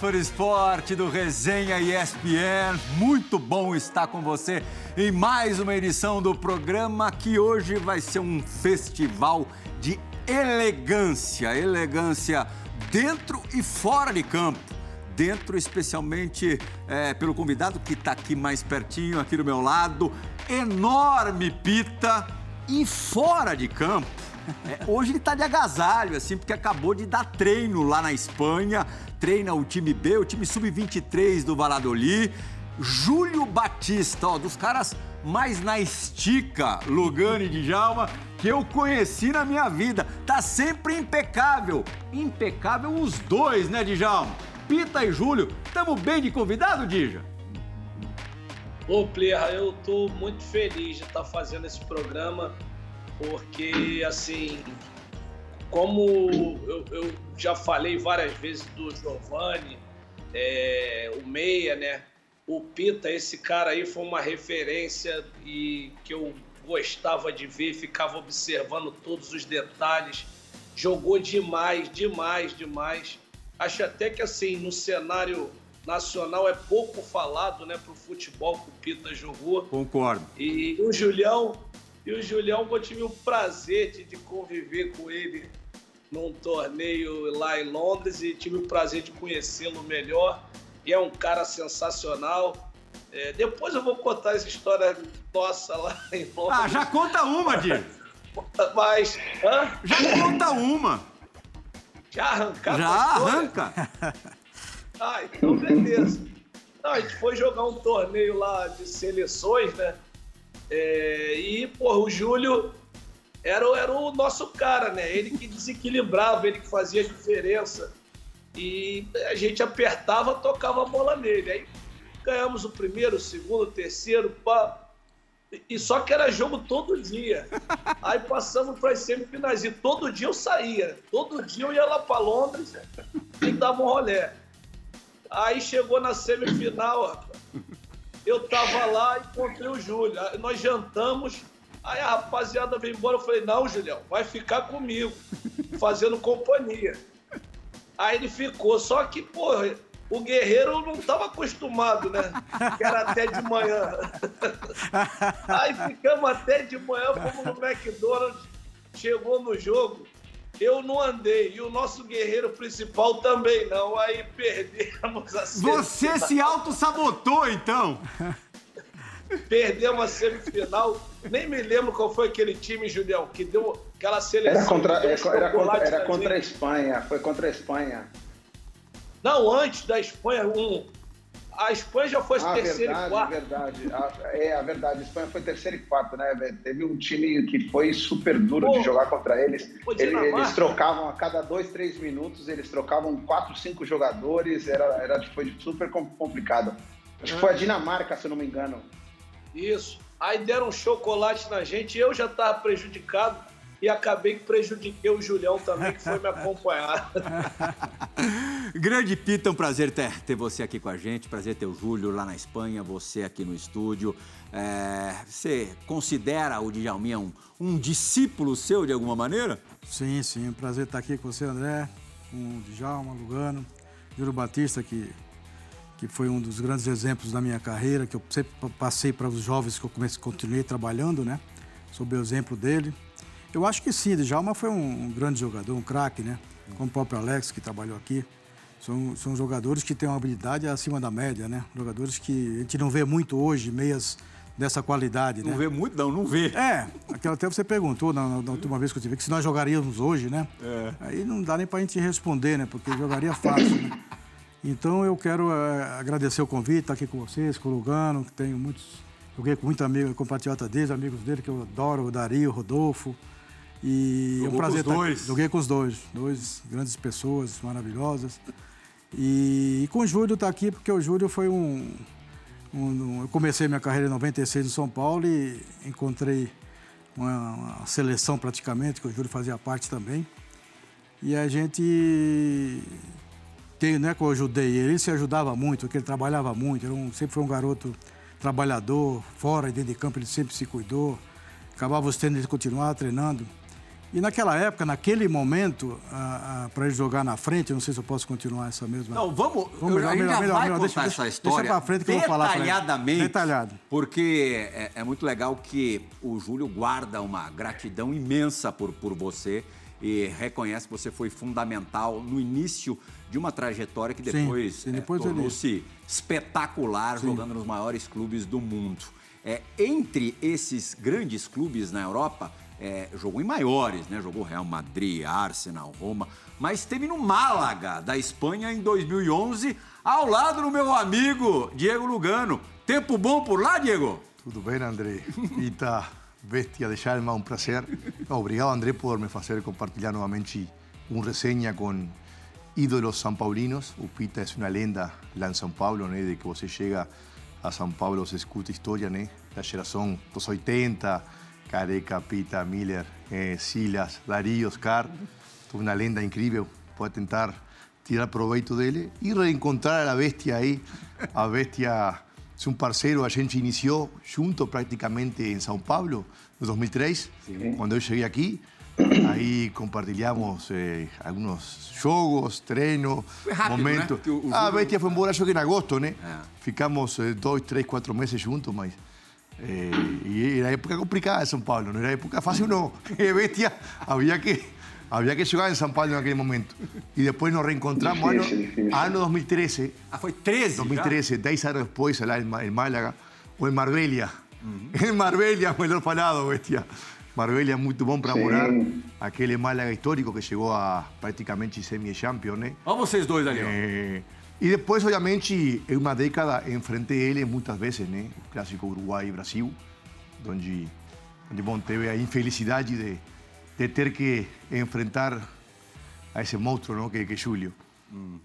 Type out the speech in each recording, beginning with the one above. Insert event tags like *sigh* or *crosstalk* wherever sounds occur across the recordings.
Fã esporte do Resenha ESPN. Muito bom estar com você em mais uma edição do programa que hoje vai ser um festival de elegância, elegância dentro e fora de campo. Dentro, especialmente é, pelo convidado que está aqui mais pertinho, aqui do meu lado, enorme pita. E fora de campo, *laughs* é, hoje ele está de agasalho, assim, porque acabou de dar treino lá na Espanha, treina o time B, o time sub-23 do Valladolid. Júlio Batista, ó, dos caras mais na estica, Lugano e Djalma, que eu conheci na minha vida. Tá sempre impecável. Impecável os dois, né, Djalma? Pita e Júlio, tamo bem de convidado, Dija? Ô, Plirra, eu tô muito feliz de estar fazendo esse programa, porque, assim, como eu, eu já falei várias vezes do Giovanni, é, o Meia, né? O Pita, esse cara aí foi uma referência e que eu gostava de ver, ficava observando todos os detalhes. Jogou demais, demais, demais. Acho até que assim, no cenário nacional é pouco falado, né, pro futebol que o Pita jogou. Concordo. E o Julião, e o Julião, eu tive o prazer de, de conviver com ele num torneio lá em Londres e tive o prazer de conhecê-lo melhor e é um cara sensacional. É, depois eu vou contar essa história nossa lá *laughs* em Londres. Ah, já conta uma, Dir. Mas. Hã? Já conta uma. Já arrancar? Já arranca. *laughs* Ah, então beleza. Não, a gente foi jogar um torneio lá de seleções, né? É, e, porra, o Júlio era, era o nosso cara, né? Ele que desequilibrava, ele que fazia diferença. E a gente apertava, tocava a bola nele. Aí ganhamos o primeiro, o segundo, o terceiro, pá. E só que era jogo todo dia. Aí passamos para as semifinais. E todo dia eu saía. Todo dia eu ia lá para Londres e dava um rolé. Aí chegou na semifinal. Eu tava lá e encontrei o Júlio. Nós jantamos. Aí a rapaziada veio embora. Eu falei: Não, Julião, vai ficar comigo, fazendo companhia. Aí ele ficou, só que, porra, o guerreiro não estava acostumado, né? Que era até de manhã. *laughs* Aí ficamos até de manhã, fomos no McDonald's, chegou no jogo, eu não andei, e o nosso guerreiro principal também não. Aí perdemos a. Você se auto-sabotou, então. *laughs* Perdemos a semifinal. Nem me lembro qual foi aquele time, Julião, que deu aquela seleção. Era contra, era, era contra, era contra a. Espanha, foi contra a Espanha. Não, antes da Espanha, um. A Espanha já foi Ah, terceiro verdade, e quarto. verdade. Ah, é, a verdade. A Espanha foi terceiro e quarto, né? Teve um time que foi super duro Pô, de jogar contra eles. pô, Ele- Dinamarca. eles trocavam a cada dois, três minutos, eles trocavam quatro, cinco jogadores. Era, era, foi super com- complicado. Acho que foi a Dinamarca, se eu não me engano. Isso. Aí deram um chocolate na gente, eu já estava prejudicado e acabei que prejudiquei o Julião também, que foi me acompanhar. *laughs* Grande Pita, um prazer ter, ter você aqui com a gente, prazer ter o Júlio lá na Espanha, você aqui no estúdio. É, você considera o Djalminha um, um discípulo seu de alguma maneira? Sim, sim. Um prazer estar aqui com você, André, com o Djalma, Lugano, Júlio Batista, que, que foi um dos grandes exemplos da minha carreira, que eu sempre passei para os jovens que eu comecei, continuei trabalhando, né? Sob o exemplo dele. Eu acho que sim, Djalma foi um, um grande jogador, um craque, né? Como o próprio Alex, que trabalhou aqui. São, são jogadores que têm uma habilidade acima da média, né? Jogadores que a gente não vê muito hoje, meias dessa qualidade, Não né? vê muito, não, não vê. É, aquela até você perguntou na, na- na última vez que eu tive que se nós jogaríamos hoje, né? É. Aí não dá nem pra gente responder, né? Porque jogaria fácil, né? Então eu quero eh, agradecer o convite, estar aqui com vocês, com o Lugano, que tenho muitos. Joguei com muito amigo, compatriota deles, amigos dele que eu adoro, o Dario, o Rodolfo. E é Jogou um prazer com os estar- dois? Joguei com os dois, dois grandes pessoas maravilhosas. E, e com o Júlio tá aqui porque o Júlio foi um, um- Eu comecei minha carreira em 96 em São Paulo e encontrei uma, uma seleção praticamente, que o Júlio fazia parte também. E a gente tem, né, que eu ajudei ele, ele se ajudava muito, porque ele trabalhava muito, um- sempre foi um garoto trabalhador, fora e dentro de campo ele sempre se cuidou. Acabava os treinos, ele continuava treinando. E naquela época, naquele momento, para ele jogar na frente, eu não sei se eu posso continuar essa mesma. Não, vamos. vamos eu, gente já melhor, melhor, contar deixa, essa história deixa frente que eu vou falar detalhadamente. Detalhado. Porque é, é, muito legal que o Júlio guarda uma gratidão imensa por, por você e reconhece que você foi fundamental no início de uma trajetória que depois, sim, depois é, tornou-se espetacular sim. jogando nos maiores clubes do mundo. É, entre esses grandes clubes na Europa, é, jogou em maiores, né? Jogou Real Madrid, Arsenal, Roma, mas esteve no Málaga, da Espanha, em 2011, ao lado do meu amigo Diego Lugano. Tempo bom por lá, Diego? Tudo bem, André? Ita, bestia de alma, um prazer. obrigado, André, por me fazer compartilhar novamente uma resenha com ídolos são paulinos. O Pita é uma lenda lá em São Paulo, né? De que você chega a São Paulo, você escuta história, né? Da geração dos 80, Careca, Pita, Miller, eh, Silas, Darío, Oscar. Uma lenda incrível. Pode tentar tirar proveito dele e reencontrar a bestia aí. A bestia é um parceiro, a gente iniciou junto praticamente em São Paulo, em 2003, Sim. quando eu cheguei aqui. Aí compartilhamos eh, alguns jogos, treinos, *laughs* momentos. Né? O, o a bestia foi embora, acho que em agosto, né? É. Ficamos eh, dois, três, quatro meses juntos, mas eh, y era época complicada de São Paulo, não era época fácil, não. É *laughs* bestia, havia que, havia que jogar em São Paulo naquele momento. E depois nos reencontramos ano, ano 2013. Ah, foi 13? 2013, já? 10 anos depois, lá em, Málaga, ou em Marbella. Uhum. *laughs* Em Marbella, melhor falado, bestia. Marbella muito bom para morar. Aquele Málaga histórico que chegou a praticamente semi-champion, né? Olha vocês dois ali, eh, E depois, obviamente, em uma década enfrentei ele muitas vezes, né? O clássico Uruguai e Brasil, onde, onde bom, teve a infelicidade de, de ter que enfrentar a esse monstro não? que, que é Júlio. Uhum.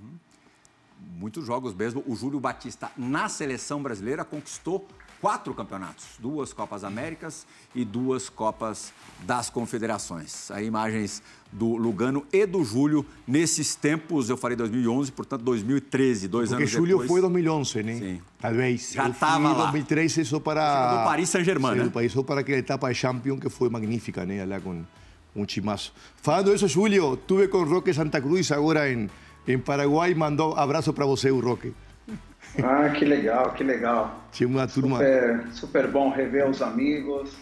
Muitos jogos mesmo. O Júlio Batista, na seleção brasileira, conquistou quatro campeonatos, duas Copas Américas e duas Copas das Confederações. Aí imagens do Lugano e do Júlio nesses tempos, eu falei 2011, portanto 2013, dois Porque anos Júlio depois. foi 2011, né? Sim. Talvez. Já estava lá. 2013 só para... do Paris Saint-Germain, né? do Paris, só para aquela etapa de Champions que foi magnífica, né? Lá com um timaço. Falando isso, Júlio, tuve com o Roque Santa Cruz agora em, em Paraguai, mandou abraço para você, o Roque. Ah, que legal, que legal. Tinha uma turma. Super, super bom rever os amigos,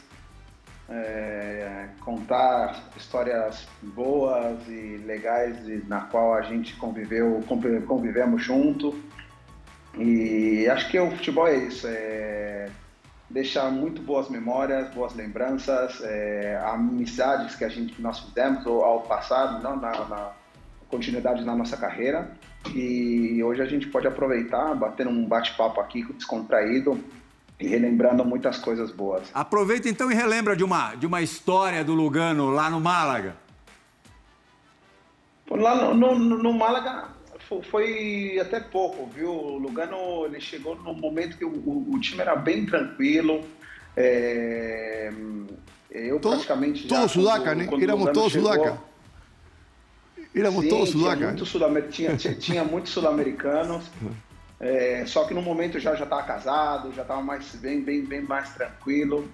é, contar histórias boas e legais na qual a gente conviveu, convivemos junto. E acho que o futebol é isso, é deixar muito boas memórias, boas lembranças, é, amizades que a gente que nós fizemos ao passado, não na, na continuidade na nossa carreira. E hoje a gente pode aproveitar, bater um bate-papo aqui descontraído e relembrando muitas coisas boas. Aproveita então e relembra de uma, de uma história do Lugano lá no Málaga. Lá no, no, no Málaga foi até pouco, viu? O Lugano ele chegou num momento que o, o, o time era bem tranquilo. É, eu praticamente. Todo sudaca, né? Éramos todos sudaca. Éramos Sim, todos tinha, muito sul tinha, tinha, tinha muitos sul-americanos, *laughs* é, só que no momento já já estava casado, já estava mais bem, bem, bem mais tranquilo.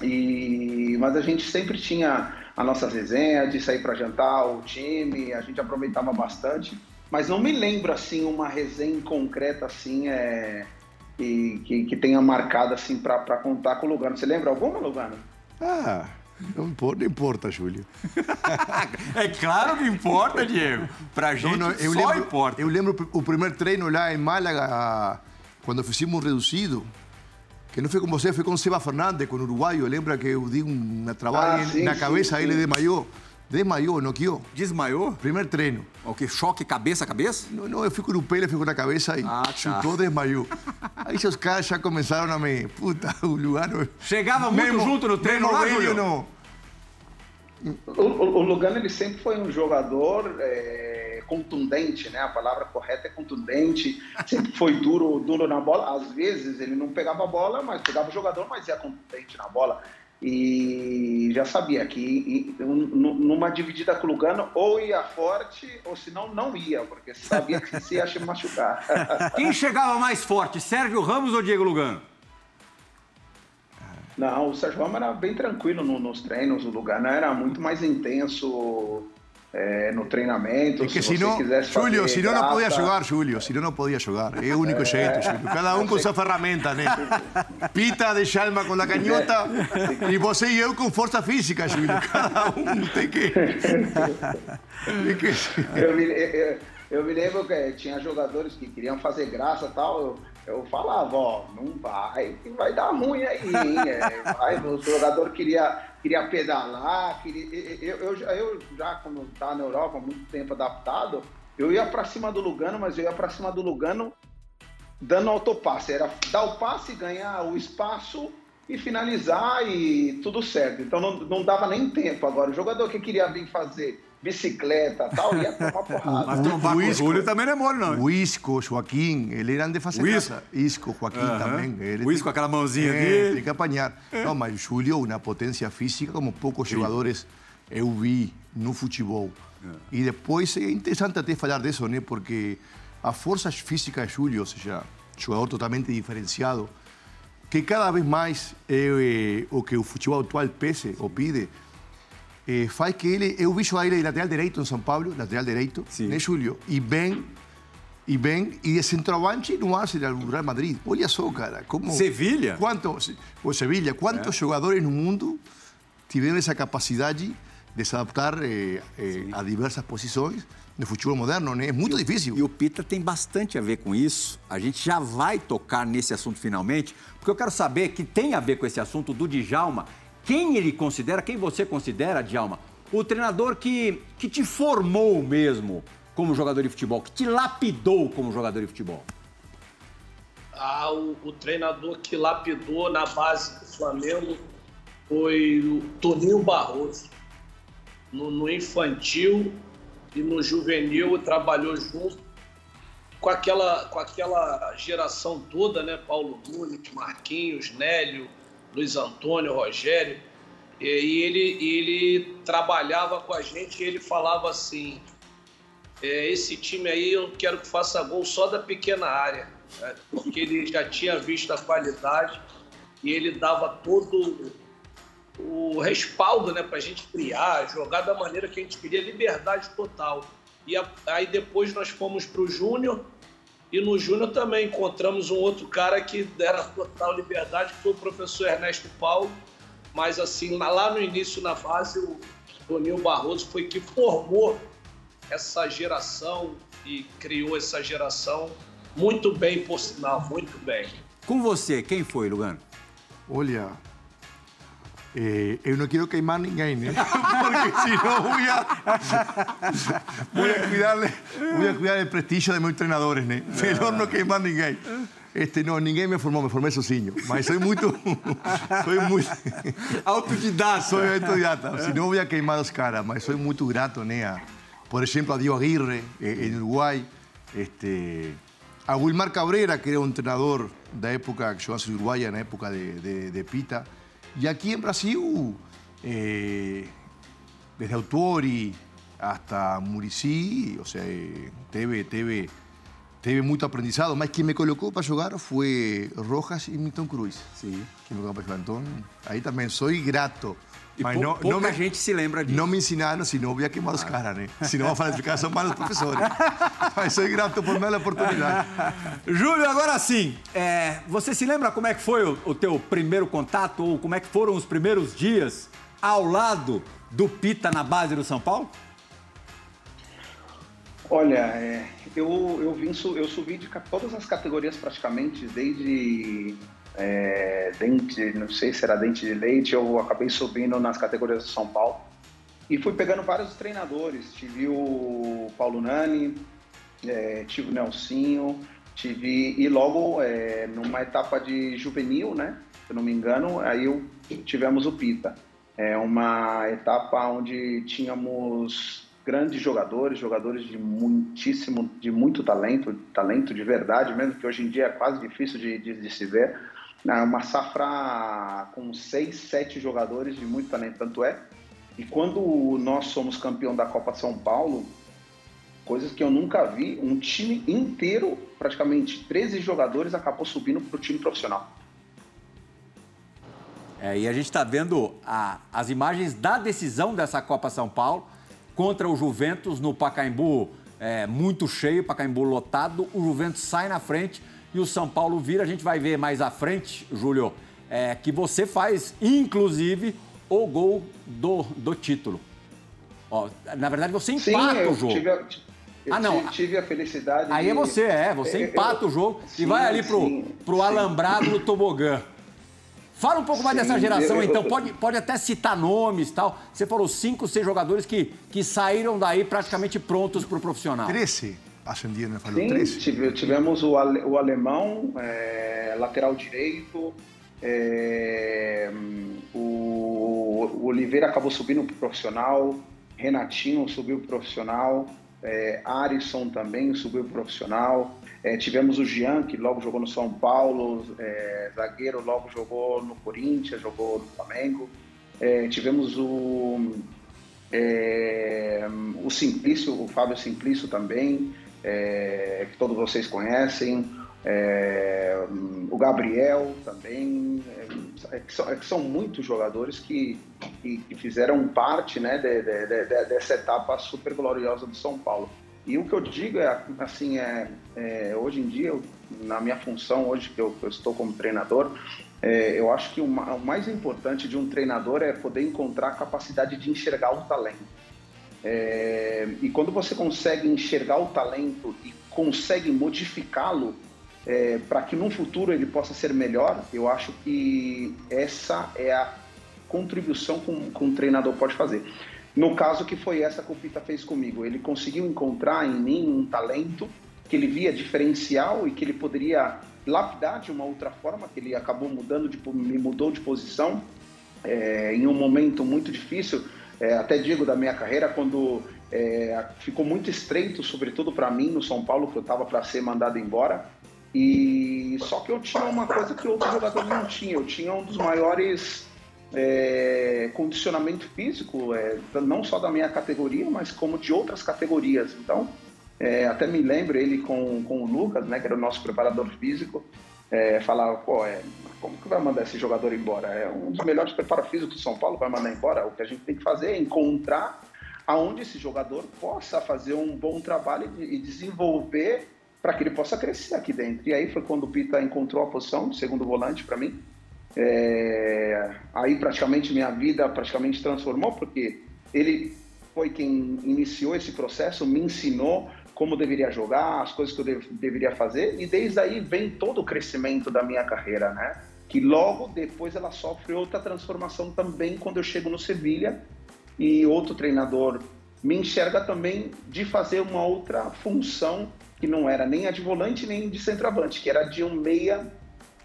E, mas a gente sempre tinha a nossa resenha de sair para jantar, o time, a gente aproveitava bastante. Mas não me lembro assim uma resenha concreta assim é, que, que, que tenha marcado assim para contar com o Lugano. Você lembra alguma, Lugano? Ah, não importa, não importa, Júlio. é claro que importa, Diego. Pra gente não, não, eu só lembro, importa. Eu lembro o primeiro treino lá em Málaga, quando fizemos reduzido, que não foi com você, foi com Seba Fernandes, com o uruguaio. Lembra que eu dei uma trabalho ah, sim, na cabeça, sim, ele desmaiou. Desmaiou, noqueou. Desmaiou? Primeiro treino. O que? Choque cabeça a cabeça? Não, não, eu fico no pé, ele ficou na cabeça e ah, tá. chutou, desmaiou. *laughs* Aí os caras já começaram a me... Puta, *laughs* o Lugano... Chegava muito Memo, junto no treino lá, Júlio? Não. O, o, o, Lugano, ele sempre foi um jogador é, contundente, né? A palavra correta é contundente. Sempre foi duro, duro na bola. Às vezes ele não pegava a bola, mas pegava o jogador, mas ia contundente na bola e já sabia que numa dividida com o Lugano ou ia forte ou senão não ia, porque sabia que se ia se *laughs* machucar. Quem chegava mais forte, Sérgio Ramos ou Diego Lugano? Não, o Sérgio Ramos era bem tranquilo no, nos treinos, o lugar não era muito mais intenso é, no treinamento. Es que se, no, Julio, se não, não podia jogar, Julio, se não, não podia jogar. É o único jeito, Julio. Cada um com sua ferramenta, né? Pita de Chalma com a canhota e você e eu com força física, Julio. Cada um tem que. que... Eu, me, eu, eu me lembro que tinha jogadores que queriam fazer graça e tal. Eu, eu falava, ó, não vai, vai dar ruim aí, hein? É, vai, o jogador queria, queria pedalar, queria, eu, eu, eu já, quando estava na Europa, muito tempo adaptado, eu ia para cima do Lugano, mas eu ia para cima do Lugano dando autopasse. Era dar o passe, ganhar o espaço e finalizar e tudo certo. Então não, não dava nem tempo agora. O jogador que queria vir fazer bicicleta tal, ia tomar *laughs* porrada. Mas tomar o Isco, Júlio também não é mole, não. O Isco, Joaquim, ele eram de fazer Isco. Isco, Joaquim uh -huh. também. Ele o Isco, tem, aquela mãozinha é, aqui. Tem que apanhar. É. Não, mas o Júlio, uma potência física como poucos Sim. jogadores eu vi no futebol. É. E depois é interessante até falar disso, né? Porque a força física de Júlio, ou seja, jogador totalmente diferenciado, que cada vez mais é, o que o futebol atual pese ou pide, eh, faz que ele. Eu vi jogar ele de lateral direito em São Paulo, lateral direito, Sim. né, Júlio? E bem. E bem, e de centroavante no Arsenal, no Real Madrid. Olha só, cara. Como, Sevilha? Quanto, o Sevilha. Quantos é. jogadores no mundo tiveram essa capacidade de se adaptar eh, eh, a diversas posições no futebol moderno, né? É muito e difícil. E o Pita tem bastante a ver com isso. A gente já vai tocar nesse assunto finalmente, porque eu quero saber que tem a ver com esse assunto do Djalma quem ele considera, quem você considera, Djalma, o treinador que, que te formou mesmo como jogador de futebol, que te lapidou como jogador de futebol? Ah, o, o treinador que lapidou na base do Flamengo foi o Toninho Barroso. No, no infantil e no juvenil trabalhou junto com aquela, com aquela geração toda, né? Paulo Nunes, Marquinhos, Nélio, Luiz Antônio, Rogério, e ele, ele trabalhava com a gente e ele falava assim: é, esse time aí eu quero que faça gol só da pequena área, né? porque ele já tinha visto a qualidade e ele dava todo o respaldo né, para a gente criar, jogar da maneira que a gente queria, liberdade total. E aí depois nós fomos para o Júnior e no Júnior também encontramos um outro cara que era total liberdade, que foi o professor Ernesto Paulo. Mas assim, lá no início, na fase, o Toninho Barroso foi que formou essa geração e criou essa geração muito bem, por sinal, muito bem. Com você, quem foi, Lugano? Olha, Eh, eu não quero queimar ninguém, *laughs* né? Porque senão vou a, vou a cuidarle, vou a cuidar o prestígio de meus treinadores, né? Melhor não queimar ninguém. Este, não, ninguém me formou, me formei sozinho. Mas *laughs* sou muito. sou muito. autodidata. Sou autodidata. Se não, vou a queimar os caras, mas sou muito grato, né? A, por exemplo, a Dio Aguirre, em Uruguai. Este, a Wilmar Cabrera, que era um treinador da época que jogava em Uruguai, na época de, de, de Pita. Y aquí en Brasil, eh, desde Autori hasta Murici, o sea, teve, teve, teve muito aprendizado. Mas quem me colocou para jogar foi Rojas e Milton Cruz. Sim. Quem me colocou para jogar. Então, aí também sou grato. Mas não, pouca não gente se lembra disso. Não me ensinaram, senão eu ia queimar os caras, né? Senão a explicação para os professores. *laughs* Mas sou grato por a oportunidade. Júlio, agora sim, é, você se lembra como é que foi o, o teu primeiro contato ou como é que foram os primeiros dias ao lado do Pita na base do São Paulo? Olha, é, eu, eu, vim, eu subi de todas as categorias praticamente, desde é, dente, não sei se era dente de leite, eu acabei subindo nas categorias do São Paulo e fui pegando vários treinadores. Tive o Paulo Nani, é, tive o Nelsinho, tive e logo é, numa etapa de juvenil, né? Se eu não me engano, aí eu, tivemos o Pita. É uma etapa onde tínhamos grandes jogadores, jogadores de muitíssimo, de muito talento, talento de verdade mesmo, que hoje em dia é quase difícil de, de, de se ver uma safra com seis, sete jogadores de muito talento, tanto é. E quando nós somos campeão da Copa São Paulo, coisas que eu nunca vi, um time inteiro, praticamente 13 jogadores, acabou subindo para o time profissional. É, e a gente está vendo a, as imagens da decisão dessa Copa São Paulo contra o Juventus no Pacaembu é, muito cheio, Pacaembu lotado. O Juventus sai na frente e o São Paulo vira. A gente vai ver mais à frente, Júlio, é, que você faz, inclusive, o gol do, do título. Ó, na verdade, você empata Sim, o jogo. Tive, eu ah, não. tive a felicidade. Aí de... é você, é. Você empata eu, o jogo sim, e vai ali pro, sim, pro sim. alambrado do tobogã. Fala um pouco mais dessa geração, eu- então. Pode, pode até citar nomes e tal. Você falou cinco, seis jogadores que, que saíram daí praticamente prontos pro profissional. 13 falou Sim, 13. tive- tivemos o, ale- o alemão, é, lateral direito, é, o, o Oliveira acabou subindo para o profissional, Renatinho subiu para o profissional, é, Arisson também subiu para o profissional. É, tivemos o Jean, que logo jogou no São Paulo, zagueiro, logo jogou no Corinthians, jogou no Flamengo. Tivemos o, o Simplício, o Fábio Simplício também, é, que todos vocês conhecem, é, o Gabriel também, é, que são, é que são muitos jogadores que, que, que fizeram parte né, de- de- de- de- dessa etapa super gloriosa do São Paulo. E o que eu digo é, assim, é, é, hoje em dia, eu- na minha função, hoje que eu, que eu estou como treinador, é, eu acho que o, o mais importante de um treinador é poder encontrar a capacidade de enxergar o talento. É, e quando você consegue enxergar o talento e consegue modificá-lo para que no futuro ele possa ser melhor, eu acho que essa é a contribuição que um, que um treinador pode fazer. No caso que foi essa que o Pita fez comigo, ele conseguiu encontrar em mim um talento que ele via diferencial e que ele poderia lapidar de uma outra forma, que ele acabou mudando, de, me mudou de posição é, em um momento muito difícil, é, até digo da minha carreira, quando é, ficou muito estreito, sobretudo para mim no São Paulo, que eu estava para ser mandado embora. E só que eu tinha uma coisa que outros jogadores não tinham. Eu tinha um dos maiores é, condicionamento físico, é, não só da minha categoria, mas como de outras categorias. Então, é, até me lembro ele com, com o Lucas, né, que era o nosso preparador físico, é, falava, pô, é, como que vai mandar esse jogador embora? É um dos melhores preparos físicos do São Paulo, vai mandar embora? O que a gente tem que fazer é encontrar aonde esse jogador possa fazer um bom trabalho e desenvolver para que ele possa crescer aqui dentro. E aí foi quando o Pita encontrou a posição de segundo volante para mim. É, aí praticamente minha vida praticamente transformou, porque ele foi quem iniciou esse processo, me ensinou como deveria jogar, as coisas que eu dev- deveria fazer, e desde aí vem todo o crescimento da minha carreira, né? Que logo depois ela sofre outra transformação também quando eu chego no Sevilha e outro treinador me enxerga também de fazer uma outra função que não era nem a de volante nem de centroavante, que era de um meia,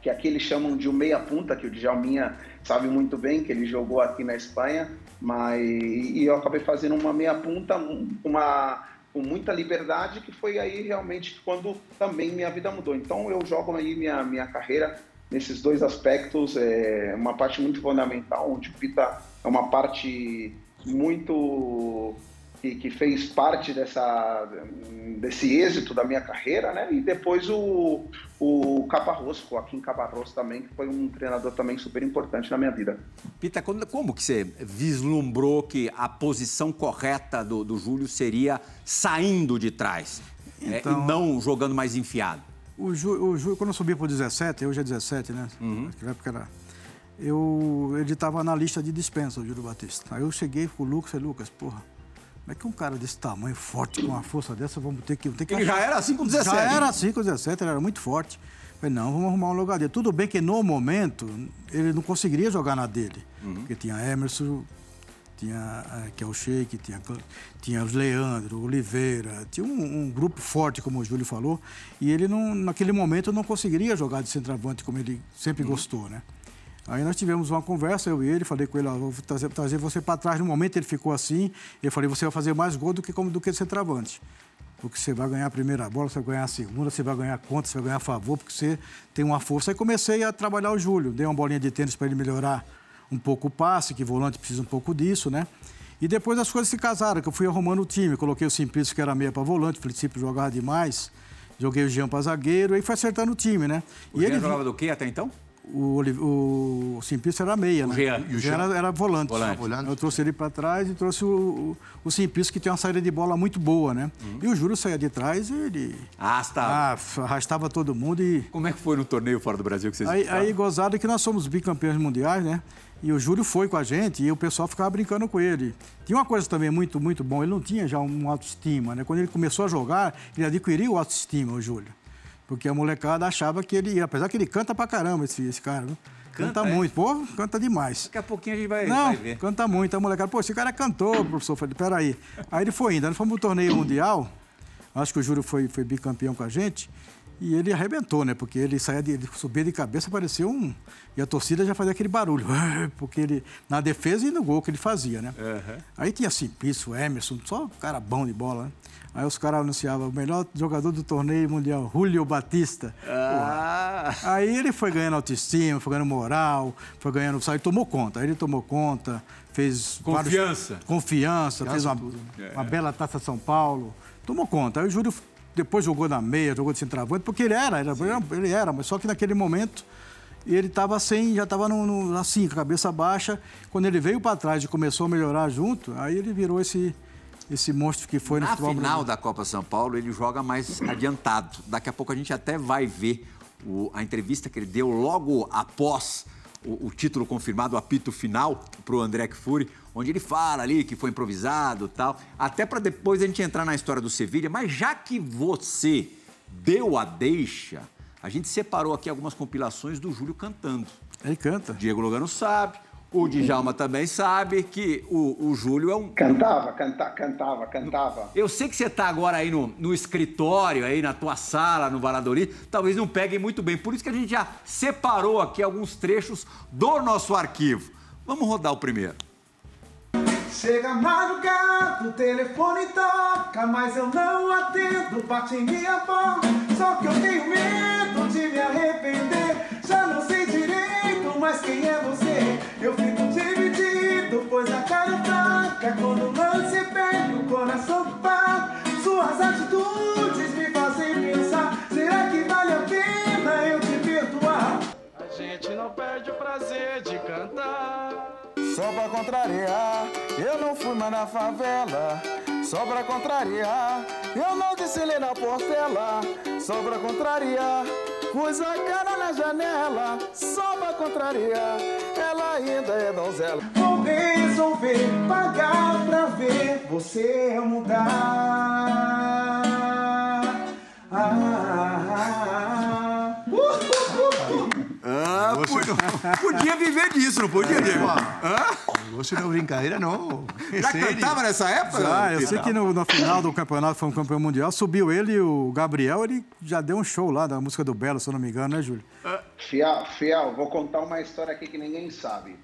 que aqui eles chamam de um meia punta, que o Djalminha sabe muito bem, que ele jogou aqui na Espanha, mas e eu acabei fazendo uma meia punta, um- uma com muita liberdade, que foi aí realmente quando também minha vida mudou. Então eu jogo aí minha minha carreira nesses dois aspectos, é uma parte muito fundamental, onde o Pita é uma parte muito que, que fez parte dessa, desse êxito da minha carreira, né? E depois o, o Caparros, Joaquim Caparros também, que foi um treinador também super importante na minha vida. Pita, quando- como que você vislumbrou que a posição correta do, do Júlio seria saindo de trás é, Então- e não jogando mais enfiado? O Ju, o Ju, quando eu subi para 17, hoje é 17, né? Naquela época era. Eu, ele estava na lista de dispensa, o Júlio Batista. Aí eu cheguei com o Lucas e falei, Lucas, porra, como é que um cara desse tamanho, forte, com uma força dessa, vamos ter que. Ter que Ele já era assim com 17. Já era assim com 17, ele era muito forte. Falei, não, vamos arrumar um lugar dele. Tudo bem que no momento ele não conseguiria jogar na dele. Porque tinha Emerson, tinha eh, que é o Sheik, tinha, tinha os Leandro, Oliveira, tinha um, um grupo forte, como o Júlio falou, e ele não, naquele momento não conseguiria jogar de centroavante como ele sempre gostou, né? Aí nós tivemos uma conversa, eu e ele, falei com ele, ó, vou trazer, trazer você para trás. No momento ele ficou assim, eu falei, você vai fazer mais gol do que como do que centroavante. Porque você vai ganhar a primeira bola, você vai ganhar a segunda, você vai ganhar conta, você vai ganhar a favor, porque você tem uma força. Aí comecei a trabalhar o Júlio, dei uma bolinha de tênis para ele melhorar um pouco o passe, que volante precisa um pouco disso, né? E depois as coisas se casaram, que eu fui arrumando o time, coloquei o Simplício, que era meia para volante, o Simplício jogava demais, joguei o Jean para zagueiro, aí foi acertando o time, né? O Jean jogava do quê até então? O, o, o Simplício era meia, o né? Jean. E o Jean era, era volante. Volante. Volante. Eu trouxe ele para trás e trouxe o, o, Simplício, que tem uma saída de bola muito boa, né? E o Júlio saía de trás e ele ah, arrastava todo mundo e... Como é que foi no torneio fora do Brasil que vocês Aí, aí gozado que nós somos bicampeões mundiais, né? E o Júlio foi com a gente e o pessoal ficava brincando com ele. Tinha uma coisa também muito, muito bom, ele não tinha já uma autoestima, né? Quando ele começou a jogar, ele adquiriu autoestima, o Júlio. Porque a molecada achava que ele, apesar que ele canta pra caramba, esse, esse cara? Canta, Canta, é? muito, pô, canta demais. Daqui a pouquinho a gente vai, Não, vai ver. canta muito. A molecada, pô, esse cara é cantor, professor. Falei, peraí. Aí ele foi indo. Aí fomos pro torneio mundial. Acho que o Júlio foi, foi bicampeão com a gente. E ele arrebentou, né? Porque ele saía de, ele subia de cabeça, parecia um. E a torcida já fazia aquele barulho. *laughs* Porque ele. Na defesa e no gol que ele fazia, né? Aí tinha Simplício, Emerson, só cara bom de bola, né? Aí os caras anunciavam o melhor jogador do torneio mundial, Julio Batista. Ah, Aí ele foi ganhando autoestima, foi ganhando moral, foi ganhando. Aí tomou conta. Aí ele tomou conta, fez. vários- Confiança. confiança, fez uma, tudo, uma bela taça São Paulo. Tomou conta. Aí o Júlio depois jogou na meia, jogou de centroavante, porque ele era, era- ele era, mas só que naquele momento ele estava sem, já estava assim, com a cabeça baixa. Quando ele veio para trás e começou a melhorar junto, aí ele virou esse, esse monstro que foi no na futebol final brasileiro. da Copa São Paulo, ele joga mais adiantado. Daqui a pouco a gente até vai ver o- a entrevista que ele deu logo após o, o título confirmado, o apito final, para o André Kfouri, onde ele fala ali que foi improvisado e tal. Até para depois a gente entrar na história do Sevilha. Mas já que você deu a deixa, a gente separou aqui algumas compilações do Júlio cantando. Ele canta. Diego Lugano sabe, o Djalma também sabe que o, o Júlio é um Cantava, canta, cantava, cantava. eu sei que você está agora aí no, no escritório, aí na tua sala, no Valladolid, talvez não peguem muito bem. Por isso que a gente já separou aqui alguns trechos do nosso arquivo. Vamos rodar o primeiro. Chega madrugada, o telefone toca, mas eu não atendo, bate em minha porta. Só que eu tenho medo de me arrepender. Já não sei direito, mas quem é você? Fraca. Quando o lance perde, o coração para. Suas atitudes me fazem pensar: será que vale a pena eu te perdoar? A gente não perde o prazer de cantar. Só pra contrariar, eu não fui mais na favela. Só pra contrariar, eu não descilei na portela. Só pra contrariar, pus a cara na janela. Só pra contrariar, ela ainda é donzela. Vou resolver pagar pra ver você mudar. Ah, ah, ah. Ah, podia, *laughs* podia viver disso, não podia, Diego? Hã? Negócio não é brincadeira, não. É Já sério. cantava nessa época? Ah, eu sei que no, no final do campeonato, foi um campeão mundial, subiu ele e o Gabriel, ele já deu um show lá da música do Belo, se eu não me engano, né, Júlio? Fiel, fiel, vou contar uma história aqui que ninguém sabe.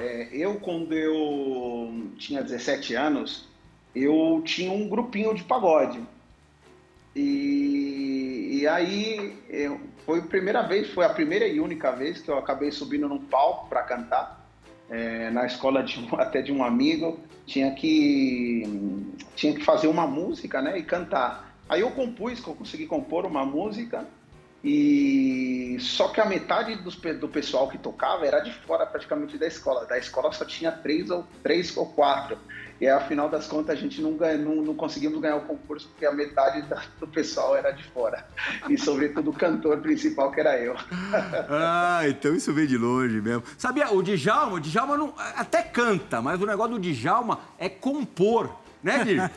É, eu, quando eu tinha 17 anos, eu tinha um grupinho de pagode. E, e aí eu- foi a primeira vez, foi a primeira e única vez que eu acabei subindo num palco para cantar é, na escola de *laughs* até de um amigo. Tinha que tinha que fazer uma música, né, e cantar. Aí eu compus, consegui compor uma música e só que a metade pe- do pessoal que tocava era de fora praticamente da escola. Da escola só tinha três ou três ou quatro. E afinal das contas, a gente não, ganha, não, não conseguimos ganhar o concurso porque a metade da- do pessoal era de fora. E, sobretudo, o cantor principal, que era eu. Ah, então isso veio de longe mesmo. Sabia, o Djalma, o Djalma não, até canta, mas o negócio do Djalma é compor, né, Diego? *laughs*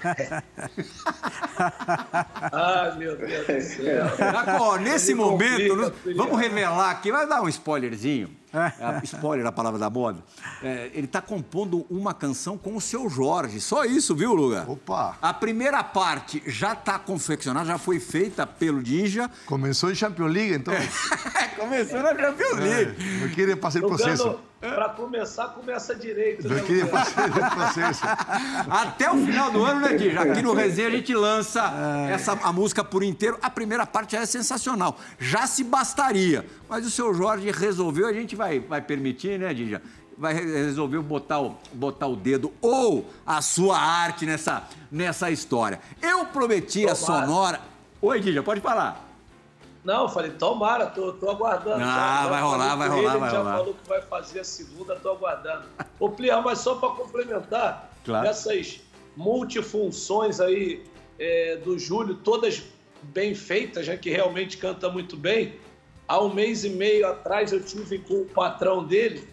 Ai, meu Deus do céu. Agora, nesse Ele momento, complica, nós- filho. vamos revelar aqui, vai dar um spoilerzinho. É, spoiler é a palavra da moda. É, ele está compondo uma canção com o seu Jorge. Só isso, viu, Luga? Opa! A primeira parte já está confeccionada, já foi feita pelo Ninja. Começou em Champions League, então. *laughs* Começou na Champions League. Não queria fazer processo. Para começar, começa direito. né, o processo. *laughs* Até o final do ano, né, Dija? Aqui no Resenha a gente lança essa, a música por inteiro. A primeira parte já é sensacional. Já se bastaria. Mas o seu Jorge resolveu, a gente vai, vai permitir, né, Dija? Vai re- resolveu botar o, botar o dedo ou a sua arte nessa, nessa história. Eu prometi a Tomara. sonora. Oi, Dija, pode falar. Não, eu falei, tomara, tô, tô aguardando. Ah, já, vai rolar, vai rolar, ele, vai já rolar. falou que vai fazer a segunda, tô aguardando. Ô, Pliar, mas só para complementar, claro. essas multifunções aí é, do Júlio, todas bem feitas, já que realmente canta muito bem. Há um mês e meio atrás eu tive com o patrão dele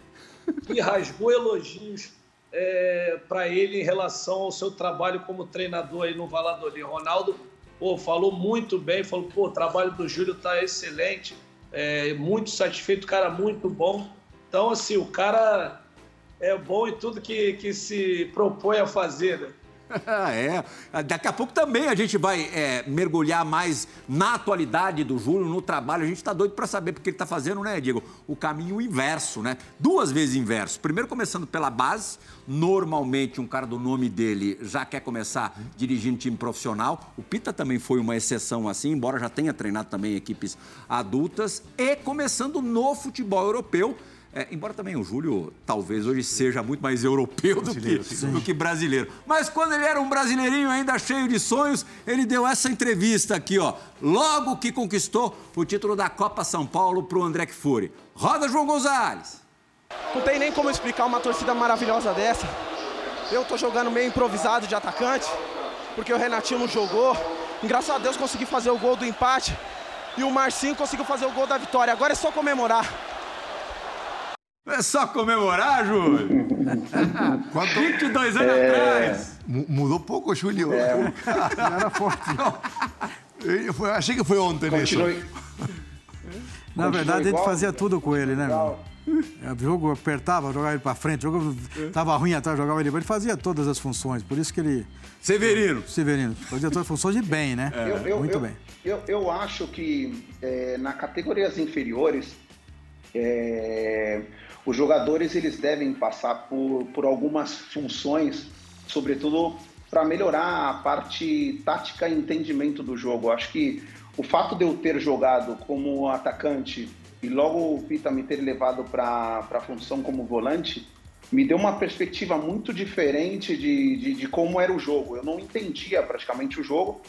que rasgou elogios é, para ele em relação ao seu trabalho como treinador aí no Valladolid. Ronaldo pô, falou muito bem, falou, pô, o trabalho do Júlio tá excelente, é, muito satisfeito, cara muito bom. Então, assim, o cara é bom em tudo que, que se propõe a fazer, né? *laughs* é. Daqui a pouco também a gente vai é, mergulhar mais na atualidade do Júlio, no trabalho. A gente está doido para saber porque ele está fazendo, né, Diego? O caminho inverso, né? Duas vezes inverso. Primeiro começando pela base. Normalmente um cara do nome dele já quer começar dirigindo time profissional. O Pita também foi uma exceção assim, embora já tenha treinado também equipes adultas. E começando no futebol europeu é, embora também o Júlio talvez hoje seja muito mais europeu do que, do que, brasileiro. Mas quando ele era um brasileirinho ainda cheio de sonhos, ele deu essa entrevista aqui, ó. Logo que conquistou o título da Copa São Paulo para o André Fury. Roda, João Gonzalez! Não tem nem como explicar uma torcida maravilhosa dessa. Eu tô jogando meio improvisado de atacante, porque o Renatinho não jogou. Graças a Deus consegui fazer o gol do empate e o Marcinho conseguiu fazer o gol da vitória. Agora é só comemorar. É só comemorar, Júlio. *laughs* Quanto... 22 anos é... atrás. Mudou pouco, Júlio. É. *laughs* Era forte. Eu achei que foi ontem Continue... isso. Na verdade, a gente fazia tudo com ele, né, meu? O é, jogo apertava, jogava ele pra frente, o jogo tava ruim atrás, jogava ele. Ele fazia todas as funções, por isso que ele. Severino. Severino. Fazia todas as funções de bem, né? É. Eu, eu, Muito eu, bem. Eu, eu acho que é, na categorias inferiores, é, os jogadores eles devem passar por, por algumas funções, sobretudo para melhorar a parte tática e entendimento do jogo. Acho que o fato de eu ter jogado como atacante e logo o Pita me ter levado para a função como volante, me deu uma perspectiva muito diferente de, de, de, como era o jogo. Eu não entendia praticamente o jogo.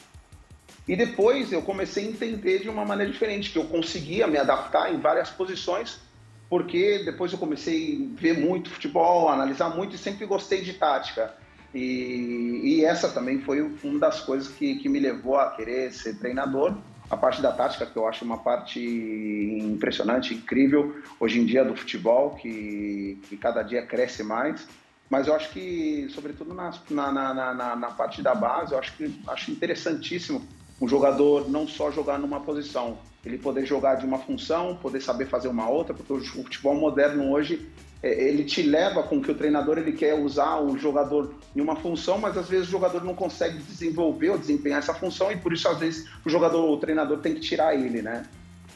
E depois eu comecei a entender de uma maneira diferente, que eu conseguia me adaptar em várias posições porque depois eu comecei a ver muito futebol, analisar muito e sempre gostei de tática. E, e essa também foi uma das coisas que, que me levou a querer ser treinador. A parte da tática, que eu acho uma parte impressionante, incrível, hoje em dia do futebol, que, que cada dia cresce mais. Mas eu acho que, sobretudo na, na, na, na parte da base, eu acho, que, acho interessantíssimo um jogador não só jogar numa posição, ele poder jogar de uma função, poder saber fazer uma outra, porque o futebol moderno hoje é, ele te leva com que o treinador ele quer usar o jogador em uma função, mas às vezes o jogador não consegue desenvolver ou desempenhar essa função e por isso às vezes o jogador, o treinador tem que tirar ele, né?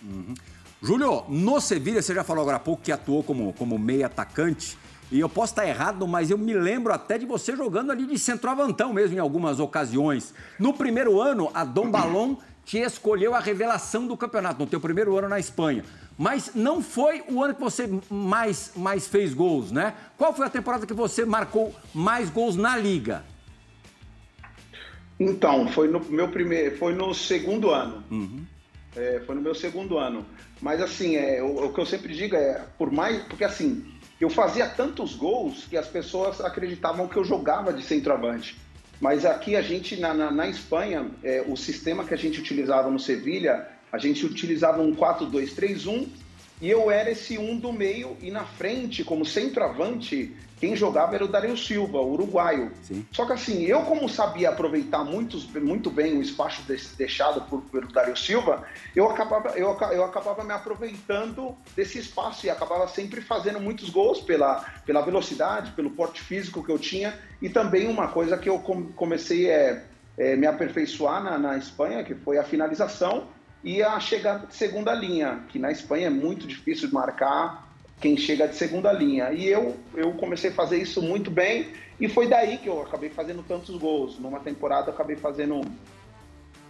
Uhum. Júlio, no Sevilha você já falou agora há pouco que atuou como, como meio atacante. E eu posso estar errado, mas eu me lembro até de você jogando ali de centroavantão mesmo em algumas ocasiões. No primeiro ano, a Dom Balon te escolheu a revelação do campeonato, no teu primeiro ano na Espanha. Mas não foi o ano que você mais, mais fez gols, né? Qual foi a temporada que você marcou mais gols na Liga? Então, foi no meu primeiro, foi no segundo ano. Uhum. É, foi no meu segundo ano. Mas assim, é, o, o, que eu sempre digo é, por mais, porque assim, eu fazia tantos gols que as pessoas acreditavam que eu jogava de centroavante. Mas aqui a gente, na, na, na Espanha, é, o sistema que a gente utilizava no Sevilha, a gente utilizava um 4-2-3-1 e eu era esse um do meio e na frente, como centroavante, quem jogava era o Dario Silva, o uruguaio. Sim. Só que assim, eu como sabia aproveitar muito, muito bem o espaço deixado por, pelo Dario Silva, eu acabava, eu, eu acabava me aproveitando desse espaço e acabava sempre fazendo muitos gols pela, pela velocidade, pelo porte físico que eu tinha. E também uma coisa que eu comecei a é, é, me aperfeiçoar na, na Espanha, que foi a finalização e a chegada de segunda linha, que na Espanha é muito difícil de marcar quem chega de segunda linha. E eu, eu comecei a fazer isso muito bem e foi daí que eu acabei fazendo tantos gols. Numa temporada eu acabei fazendo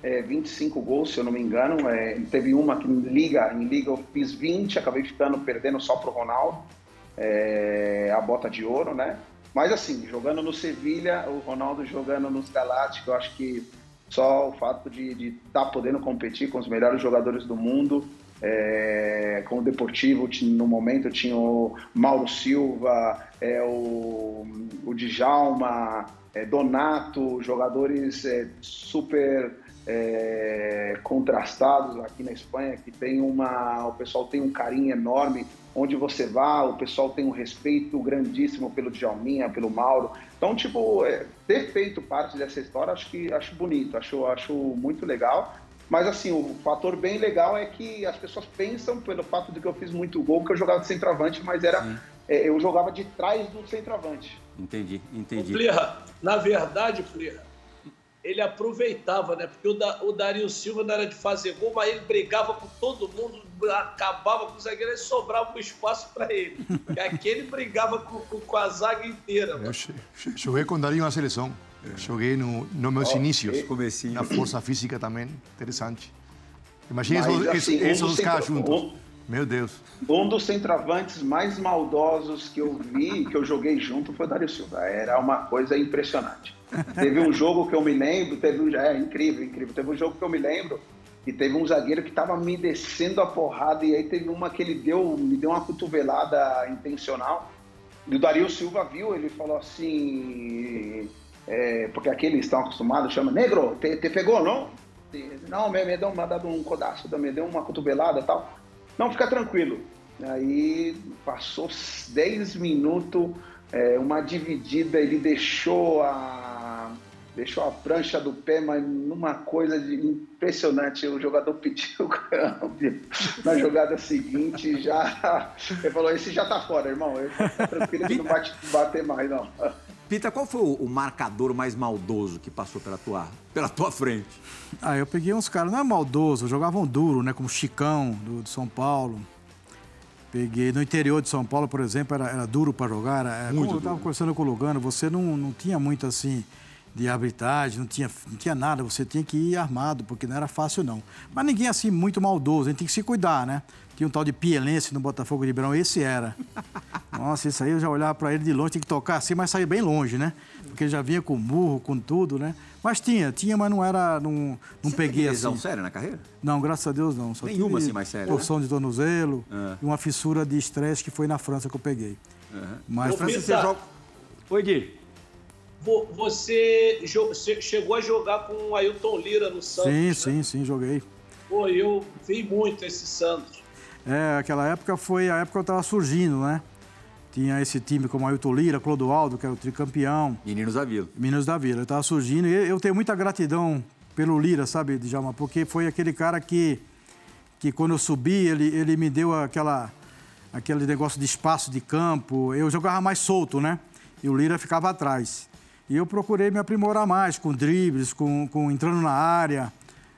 é, 25 gols, se eu não me engano. É, teve uma que em Liga, em Liga eu fiz 20, acabei ficando perdendo só pro Ronaldo, é, a bota de ouro, né? Mas assim, jogando no Sevilha, o Ronaldo jogando nos Galácticos, eu acho que só o fato de estar tá podendo competir com os melhores jogadores do mundo. É, com o Deportivo, no momento tinha o Mauro Silva, é, o, o Djalma, é, Donato, jogadores é, super é, contrastados aqui na Espanha, que tem uma, o pessoal tem um carinho enorme. Onde você vá, o pessoal tem um respeito grandíssimo pelo Djalminha, pelo Mauro. Então, tipo, é, ter feito parte dessa história, acho que acho bonito, acho, acho muito legal. Mas assim, o fator bem legal é que as pessoas pensam pelo fato de que eu fiz muito gol, que eu jogava de centroavante, mas era é, eu jogava de trás do centroavante. Entendi, entendi. Flirra, na verdade, Flirra, ele aproveitava, né? Porque o, da, o Dario Silva não era de fazer gol, mas ele brigava com todo mundo, acabava com o zagueiro e sobrava um espaço para ele. Porque aquele brigava com, com, com, a zaga inteira. Eu joguei com o Dario na seleção. Joguei no, no meus oh, inícios. Comecinho. Na força física também. Interessante. Imagina assim, esses, um caras juntos. Um, Meu Deus. Um dos centroavantes mais maldosos que eu vi, que eu joguei junto, foi o Dario Silva. Era uma coisa impressionante. Teve um jogo que eu me lembro, teve um, é incrível, incrível. Teve um jogo que eu me lembro e teve um zagueiro que estava me descendo a porrada e aí teve uma que ele deu, me deu uma cotovelada intencional. E o Dario Silva viu, ele falou assim, é, porque aqueles estão acostumados, chama negro, te, te pegou, não? Não, me, me deu uma, um codaço, me deu uma cotovelada tal. Não, fica tranquilo. Aí passou 10 minutos, é, uma dividida, ele deixou a, deixou a prancha do pé, mas numa coisa de, impressionante. O jogador *laughs* pediu o câmbio. Na jogada seguinte, já. *laughs* Ele falou: esse já tá fora, irmão. Ele tá tranquilo que não vai bater mais, não. *laughs* Pita, qual foi o, marcador mais maldoso que passou pela tua, pela tua frente? Ah, eu peguei uns caras, não é maldoso, jogavam duro, né? Como Chicão, do, de São Paulo. Peguei no interior de São Paulo, por exemplo, era, era duro para jogar. Era, Muito como eu estava conversando com o Lugano, você não, não tinha muito assim de arbitragem, não tinha, não tinha nada, você tinha que ir armado, porque não era fácil não. Mas ninguém assim muito maldoso, a gente tem que se cuidar, né? Tinha um tal de Pielense no Botafogo de Ribeirão, esse era. *laughs* Nossa, isso aí eu já olhava para ele de longe, tinha que tocar assim, mas sair bem longe, né? Porque ele já vinha com burro, com tudo, né? Mas tinha, tinha, mas não era. Não, não peguei teve lesão assim. séria na carreira? Não, graças a Deus não. Só Nenhuma assim mais séria. Porção né? de tornozelo é. e uma fissura de estresse que foi na França que eu peguei. Uhum. Mas França, você joga. Oi, Gui. Você chegou a jogar com o Ailton Lira no Santos? Sim, né? sim, sim, joguei. Pô, eu vi muito esse Santos. É, aquela época foi a época que eu estava surgindo, né? Tinha esse time como Ailton Lira, Clodoaldo, que era o tricampeão. Meninos da Vila. Meninos da Vila. Eu estava surgindo e eu tenho muita gratidão pelo Lira, sabe, Djalma? Porque foi aquele cara que, que quando eu subi, ele, ele me deu aquela, aquele negócio de espaço de campo. Eu jogava mais solto, né? E o Lira ficava atrás. E eu procurei me aprimorar mais, com dribles, com, com entrando na área.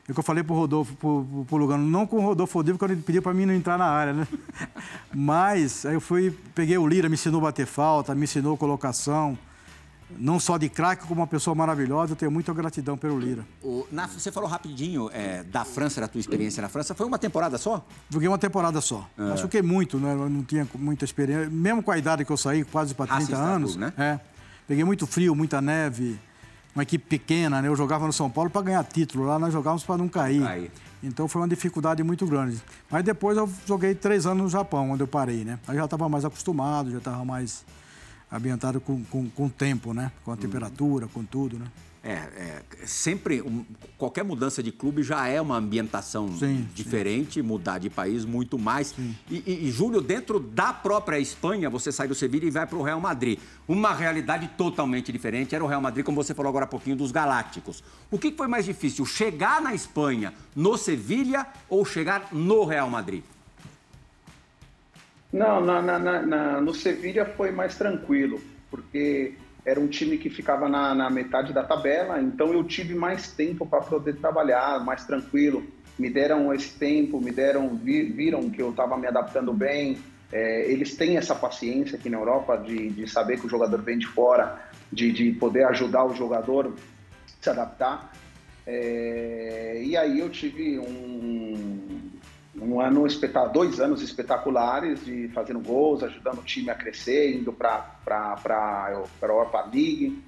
É o que eu falei pro Rodolfo, pro, pro Lugano, não com o Rodolfo Rodrigo, porque ele pediu para mim não entrar na área, né? *laughs* Mas aí eu fui, peguei o Lira, me ensinou a bater falta, me ensinou colocação. Não só de craque, como uma pessoa maravilhosa, eu tenho muita gratidão pelo Lira. O, na, você falou rapidinho é, da França, da tua experiência na França. Foi uma temporada só? Joguei uma temporada só. É. Machuquei muito, né? Eu não tinha muita experiência. Mesmo com a idade que eu saí, quase para 30 anos. Né? É. Peguei muito frio, muita neve uma equipe pequena, né? Eu jogava no São Paulo para ganhar título, lá nós jogávamos para não cair. cair. Então foi uma dificuldade muito grande. Mas depois eu joguei três anos no Japão, onde eu parei, né? Aí já estava mais acostumado, já estava mais ambientado com, com, com o tempo, né? Com a temperatura, com tudo, né? É, é sempre um, qualquer mudança de clube já é uma ambientação sim, diferente, sim. mudar de país muito mais. E, e, e, Júlio, dentro da própria Espanha, você sai do Sevilla e vai para o Real Madrid. Uma realidade totalmente diferente. Era o Real Madrid, como você falou agora há pouquinho, dos Galácticos. O que foi mais difícil, chegar na Espanha, no Sevilla ou chegar no Real Madrid? Não, na, na, na, no Sevilla foi mais tranquilo, porque era um time que ficava na, na metade da tabela, então eu tive mais tempo para poder trabalhar, mais tranquilo. Me deram esse tempo, me deram, viram que eu estava me adaptando bem. É, eles têm essa paciência aqui na Europa de, de saber que o jogador vem de fora, de, de poder ajudar o jogador se adaptar. É, e aí eu tive um, um ano dois anos espetaculares de fazendo gols, ajudando o time a crescer, indo para a Europa League.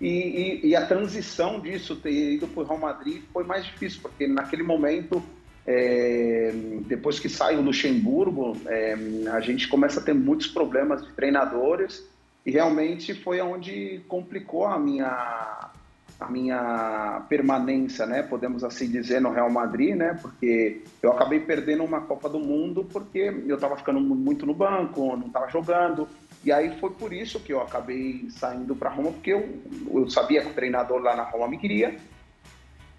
E, e, e, a transição disso, ter ido para o Real Madrid, foi mais difícil, porque naquele momento, é, depois que sai o Luxemburgo, é, a gente começa a ter muitos problemas de treinadores, e realmente foi onde complicou a minha, a minha permanência, né? Podemos assim dizer no Real Madrid, né? Porque eu acabei perdendo uma Copa do Mundo porque eu estava ficando muito no banco, não estava jogando. E aí foi por isso que eu acabei saindo para Roma, porque eu, eu sabia que o treinador lá na Roma me queria.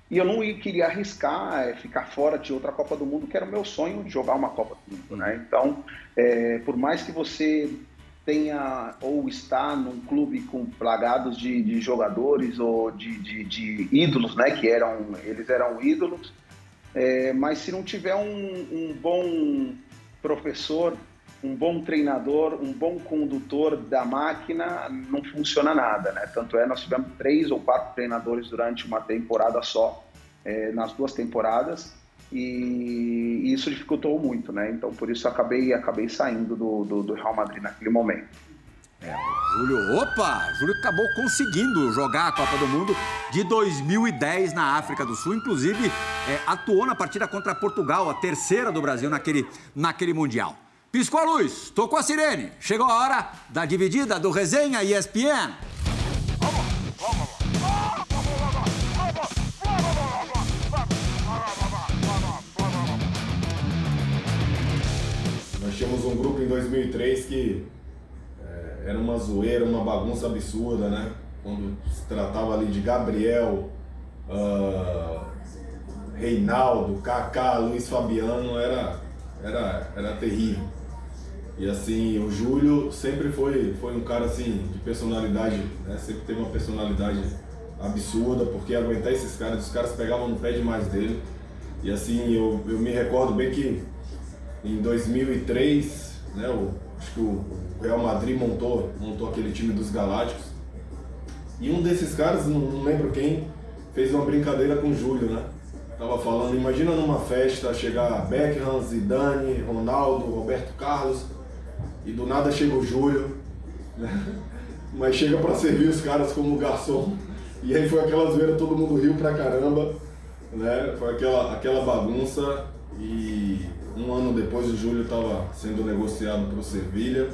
E eu não queria arriscar é, ficar fora de outra Copa do Mundo, que era o meu sonho de jogar uma Copa do Mundo. Né? Então, é, por mais que você tenha ou está num clube com plagados de, de jogadores ou de, de, de, ídolos, né? Que eram eles eram ídolos, é, mas se não tiver um, um bom professor um bom treinador, um bom condutor da máquina, não funciona nada, né? Tanto é, nós tivemos três ou quatro treinadores durante uma temporada só, é, nas duas temporadas, e, isso dificultou muito, né? Então, por isso, acabei, acabei saindo do, do, do Real Madrid naquele momento. É, Júlio, opa! Júlio acabou conseguindo jogar a Copa do Mundo de 2010 na África do Sul. Inclusive, é, atuou na partida contra Portugal, a terceira do Brasil naquele, naquele Mundial. Piscou a luz, tocou a sirene. Chegou a hora da dividida do Resenha ESPN. Tínhamos um grupo em 2003 que é, era uma zoeira, uma bagunça absurda, né? Quando se tratava ali de Gabriel, uh, Reinaldo, Kaká, Luiz Fabiano, era, era, era terrível. E assim, o Júlio sempre foi, foi um cara assim, de personalidade, né? Sempre teve uma personalidade absurda, porque aguentar esses caras, os caras pegavam no pé demais dele. E assim, eu, eu me recordo bem que em 2003, né, o, acho que o Real Madrid montou, montou aquele time dos Galácticos. E um desses caras, não, não lembro quem, fez uma brincadeira com o Júlio, né? Tava falando, imagina numa festa chegar Beckham, Zidane, Ronaldo, Roberto Carlos e do nada chega o Júlio, né? *laughs* mas chega para servir os caras como garçom. E aí foi aquela zoeira, todo mundo riu pra caramba, né? Foi aquela, aquela bagunça e um ano depois o Júlio estava sendo negociado para o Sevilha,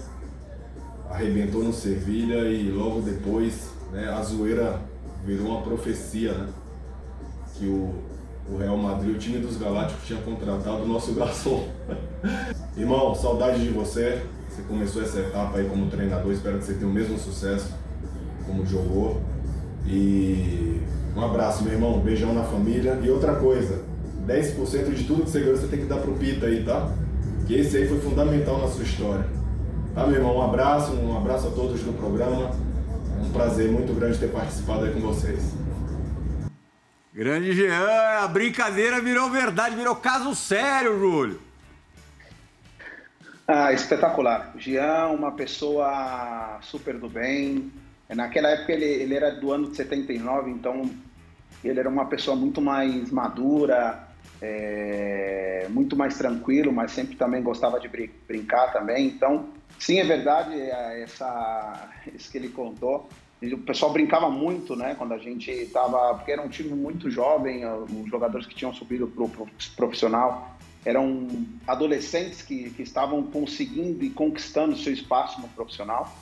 arrebentou no Sevilha e logo depois né, a zoeira virou uma profecia, né? Que o, o Real Madrid, o time dos Galácticos, tinha contratado o nosso *laughs* garçom. Irmão, saudade de você. Você começou essa etapa aí como treinador, espero que você tenha o mesmo sucesso como jogou. E um abraço, meu irmão, um beijão na família. E outra coisa, 10% de tudo que você ganhou você tem que dar pro Pita aí, tá? Que esse aí foi fundamental na sua história. Tá, meu irmão? Um abraço, um abraço a todos do programa. É um prazer muito grande ter participado aí com vocês. Grande Jean, a brincadeira virou verdade, virou caso sério, Júlio. Ah, espetacular. Jean, uma pessoa super do bem. Naquela época ele, ele era do ano de 79, então ele era uma pessoa muito mais madura, é, muito mais tranquilo, mas sempre também gostava de brin brincar também. Então, sim, é verdade, é, essa, isso que ele contou. O pessoal brincava muito, né, quando a gente estava, porque era um time muito jovem, os jogadores que tinham subido para o profissional eram adolescentes que, que estavam conseguindo e conquistando seu espaço no profissional.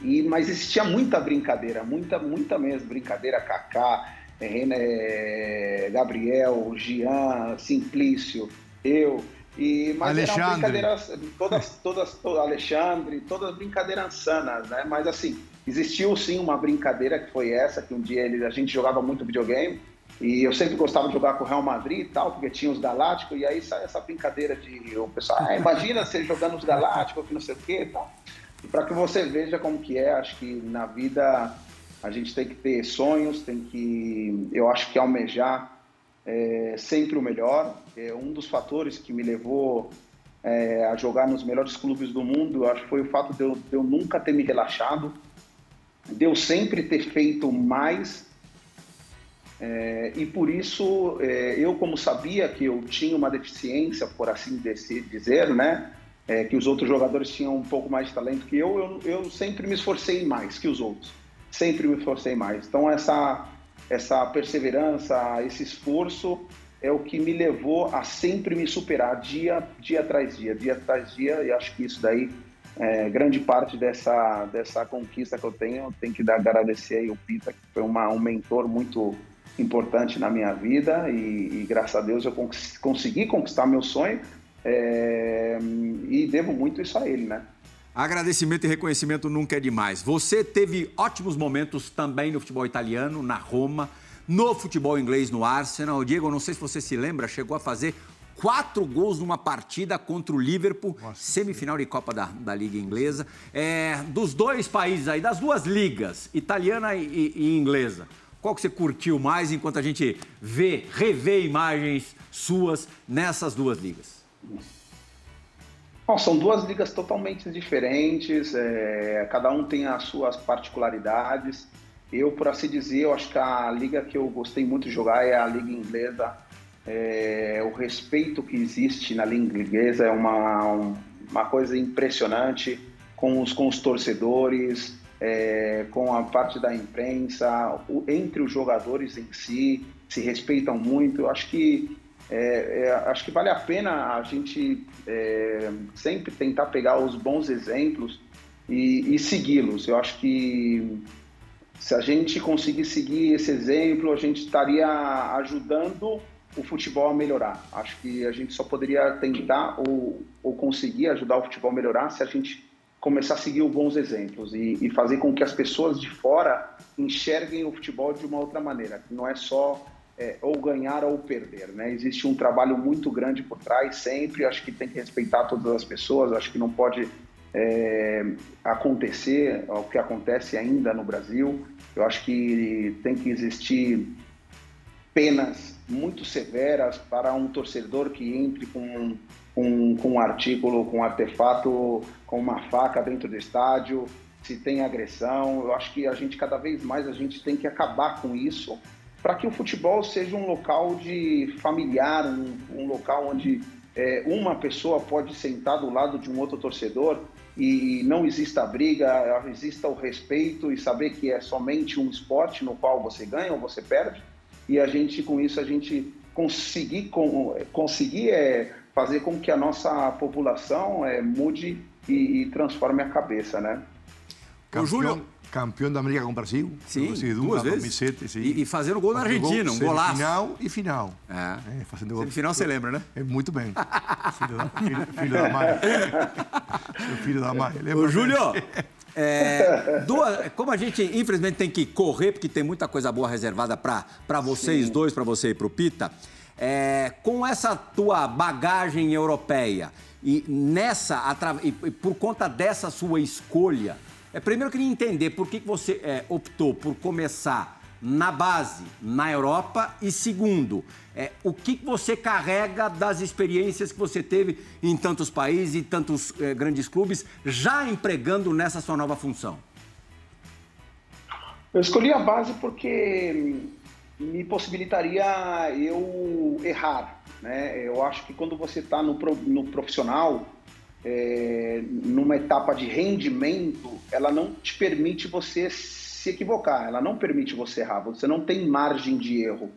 E, mas existia muita brincadeira, muita, muita mesmo, brincadeira, Kaká, René, Gabriel, Gian, Simplício, eu. E, mas Alexandre. todas, todas, todas, Alexandre, todas brincadeiras sanas, né? Mas assim, existiu sim uma brincadeira que foi essa, que um dia ele, a gente jogava muito videogame, e eu sempre gostava de jogar com o Real Madrid e tal, porque tinha os Galácticos, e aí sai essa brincadeira de o pessoal, ah, imagina você jogando os Galácticos, que não sei o quê e tal. E para que você veja como que é, acho que na vida a gente tem que ter sonhos, tem que, eu acho que almejar é, sempre o melhor. É um dos fatores que me levou é, a jogar nos melhores clubes do mundo, eu acho que foi o fato de eu, de eu nunca ter me relaxado, de eu sempre ter feito mais é, e por isso, é, eu como sabia que eu tinha uma deficiência, por assim dizer, né? É, que os outros jogadores tinham um pouco mais de talento que eu, eu, eu, sempre me esforcei mais que os outros. Sempre me esforcei mais. Então essa essa perseverança, esse esforço é o que me levou a sempre me superar dia dia atrás dia, dia atrás dia. E acho que isso daí é, grande parte dessa dessa conquista que eu tenho tem que dar agradecer aí o Pita que foi uma, um mentor muito importante na minha vida e, e graças a Deus eu cons consegui conquistar meu sonho é, e devo muito isso a ele, né? Agradecimento e reconhecimento nunca é demais. Você teve ótimos momentos também no futebol italiano, na Roma, no futebol inglês, no Arsenal. Diego, não sei se você se lembra, chegou a fazer quatro gols numa partida contra o Liverpool, Nossa, semifinal de Copa da, da Liga Inglesa. É, dos dois países aí, das duas ligas, italiana e, e, e inglesa, qual que você curtiu mais enquanto a gente vê, revê imagens suas nessas duas ligas? Bom, são duas ligas totalmente diferentes, é, cada um tem as suas particularidades. Eu, por assim dizer, eu acho que a liga que eu gostei muito de jogar é a liga inglesa. É, o respeito que existe na liga inglesa é uma, uma coisa impressionante com os, com os torcedores, é, com a parte da imprensa, o, entre os jogadores em si, se respeitam muito. Eu acho que é, é, acho que vale a pena a gente é, sempre tentar pegar os bons exemplos e, e segui-los. Eu acho que se a gente conseguir seguir esse exemplo, a gente estaria ajudando o futebol a melhorar. Acho que a gente só poderia tentar ou, ou conseguir ajudar o futebol a melhorar se a gente começar a seguir os bons exemplos e, e fazer com que as pessoas de fora enxerguem o futebol de uma outra maneira, que não é só é, ou ganhar ou perder, né? Existe um trabalho muito grande por trás sempre. Acho que tem que respeitar todas as pessoas. Acho que não pode é, acontecer o que acontece ainda no Brasil. Eu acho que tem que existir penas muito severas para um torcedor que entre com, com, com um artículo, com um artefato, com uma faca dentro do estádio, se tem agressão. Eu acho que a gente cada vez mais a gente tem que acabar com isso para que o futebol seja um local de familiar, um, um local onde é, uma pessoa pode sentar do lado de um outro torcedor e não exista briga, exista o respeito e saber que é somente um esporte no qual você ganha ou você perde e a gente com isso a gente conseguir com, conseguir é, fazer com que a nossa população é, mude e, e transforme a cabeça, né? O Júlio, campeão da América com o Brasil. Sim, duas vezes. 2007, sim. E, e fazendo gol na Argentina, gol, um golaço. Final e final. É. é fazendo gol. Semifinal você lembra, né? É, muito bem. filho, da, filho, filho da mãe. Seu filho da mãe. Ô, Júlio, é, duas, como a gente, infelizmente, tem que correr, porque tem muita coisa boa reservada para vocês sim. dois, para você e para o Pita, é, com essa tua bagagem europeia e nessa, e por conta dessa sua escolha, é, primeiro, eu queria entender por que, que você é, optou por começar na base, na Europa, e segundo, é, o que, que você carrega das experiências que você teve em tantos países e tantos é, grandes clubes, já empregando nessa sua nova função? Eu escolhi a base porque me possibilitaria eu errar. Né? Eu acho que quando você está no, no profissional, é, numa etapa de rendimento, ela não te permite você se equivocar, ela não permite você errar, você não tem margem de erro.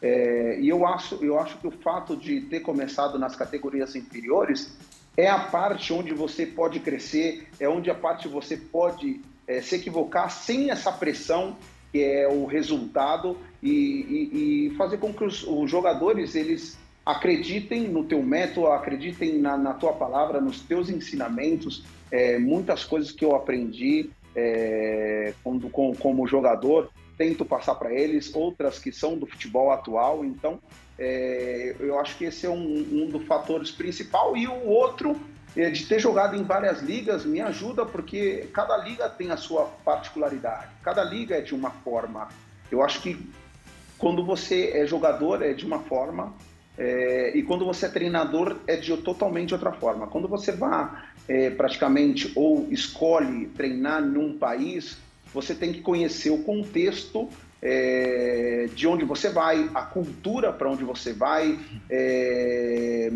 É, e eu acho, eu acho que o fato de ter começado nas categorias inferiores é a parte onde você pode crescer, é onde a parte você pode é, se equivocar sem essa pressão que é o resultado e, e, e fazer com que os, os jogadores eles acreditem no teu método, acreditem na, na tua palavra, nos teus ensinamentos, é, muitas coisas que eu aprendi é, como, como, como, jogador, tento passar para eles, outras que são do futebol atual, então é, eu acho que esse é um, um dos fatores principal. E o outro é de ter jogado em várias ligas me ajuda porque cada liga tem a sua particularidade, cada liga é de uma forma. Eu acho que quando você é jogador é de uma forma, é, e quando você é treinador é de totalmente outra forma. Quando você vai é, praticamente ou escolhe treinar num país, você tem que conhecer o contexto é, de onde você vai, a cultura para onde você vai, é,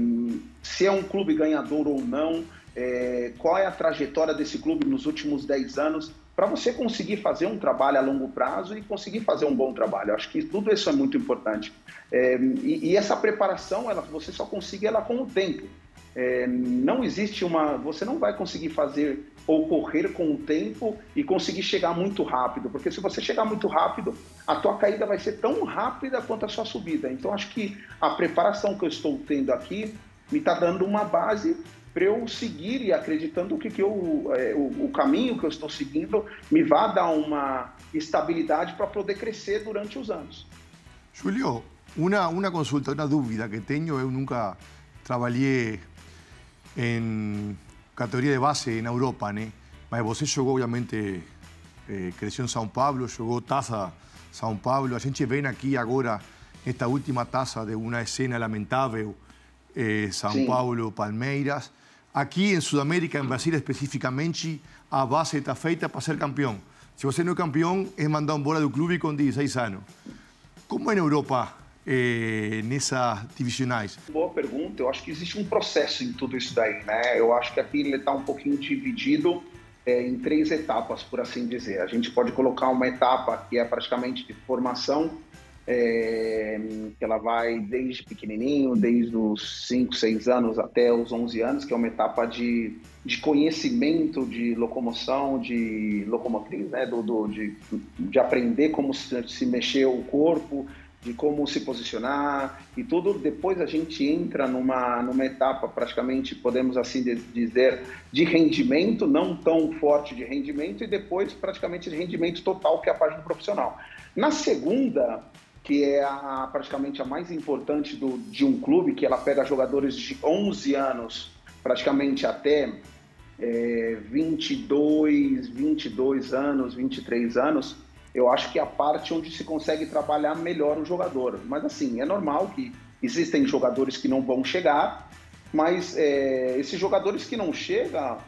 se é um clube ganhador ou não, é, qual é a trajetória desse clube nos últimos 10 anos. Para você conseguir fazer um trabalho a longo prazo e conseguir fazer um bom trabalho. Acho que tudo isso é muito importante. É, e, e, essa preparação, ela, você só consegue ela com o tempo. É, não existe uma. Você não vai conseguir fazer ou correr com o tempo e conseguir chegar muito rápido, porque se você chegar muito rápido, a tua caída vai ser tão rápida quanto a sua subida. Então, acho que a preparação que eu estou tendo aqui me está dando uma base para eu seguir e acreditando que, que eu, é, o, o, caminho que eu estou seguindo me vai dar uma estabilidade para poder crescer durante os anos. Julio, uma, uma consulta, uma dúvida que tenho, eu nunca trabalhei em categoria de base na Europa, né? Mas você jogou, obviamente, eh, cresceu em São Paulo, jogou taça São Paulo. A gente vem aqui agora, nesta última taça, de uma cena lamentável, eh, São Sim. Paulo, Palmeiras. Aqui em Sudamérica, em Brasil especificamente, a base está feita para ser campeão. Se você não é campeão, é mandar embora do clube com 16 anos. Como é na Europa eh, nessas divisionais? Boa pergunta. Eu acho que existe um processo em tudo isso daí, né? Eu acho que aqui ele está um pouquinho dividido é, em três etapas, por assim dizer. A gente pode colocar uma etapa que é praticamente de formação, é, que ela vai desde pequenininho, desde os 5, 6 anos até os 11 anos, que é uma etapa de, de conhecimento, de locomoção, de locomotriz, né, do, do de, de aprender como se, se mexer o corpo, de como se posicionar e tudo. Depois a gente entra numa, numa etapa, praticamente, podemos assim dizer, de rendimento, não tão forte de rendimento, e depois praticamente de rendimento total, que é a página profissional. Na segunda, que é a, praticamente a mais importante do, de um clube, que ela pega jogadores de 11 anos, praticamente até é, 22, 22 anos, 23 anos, eu acho que é a parte onde se consegue trabalhar melhor o jogador. Mas assim, é normal que existem jogadores que não vão chegar, mas é, esses jogadores que não chegam,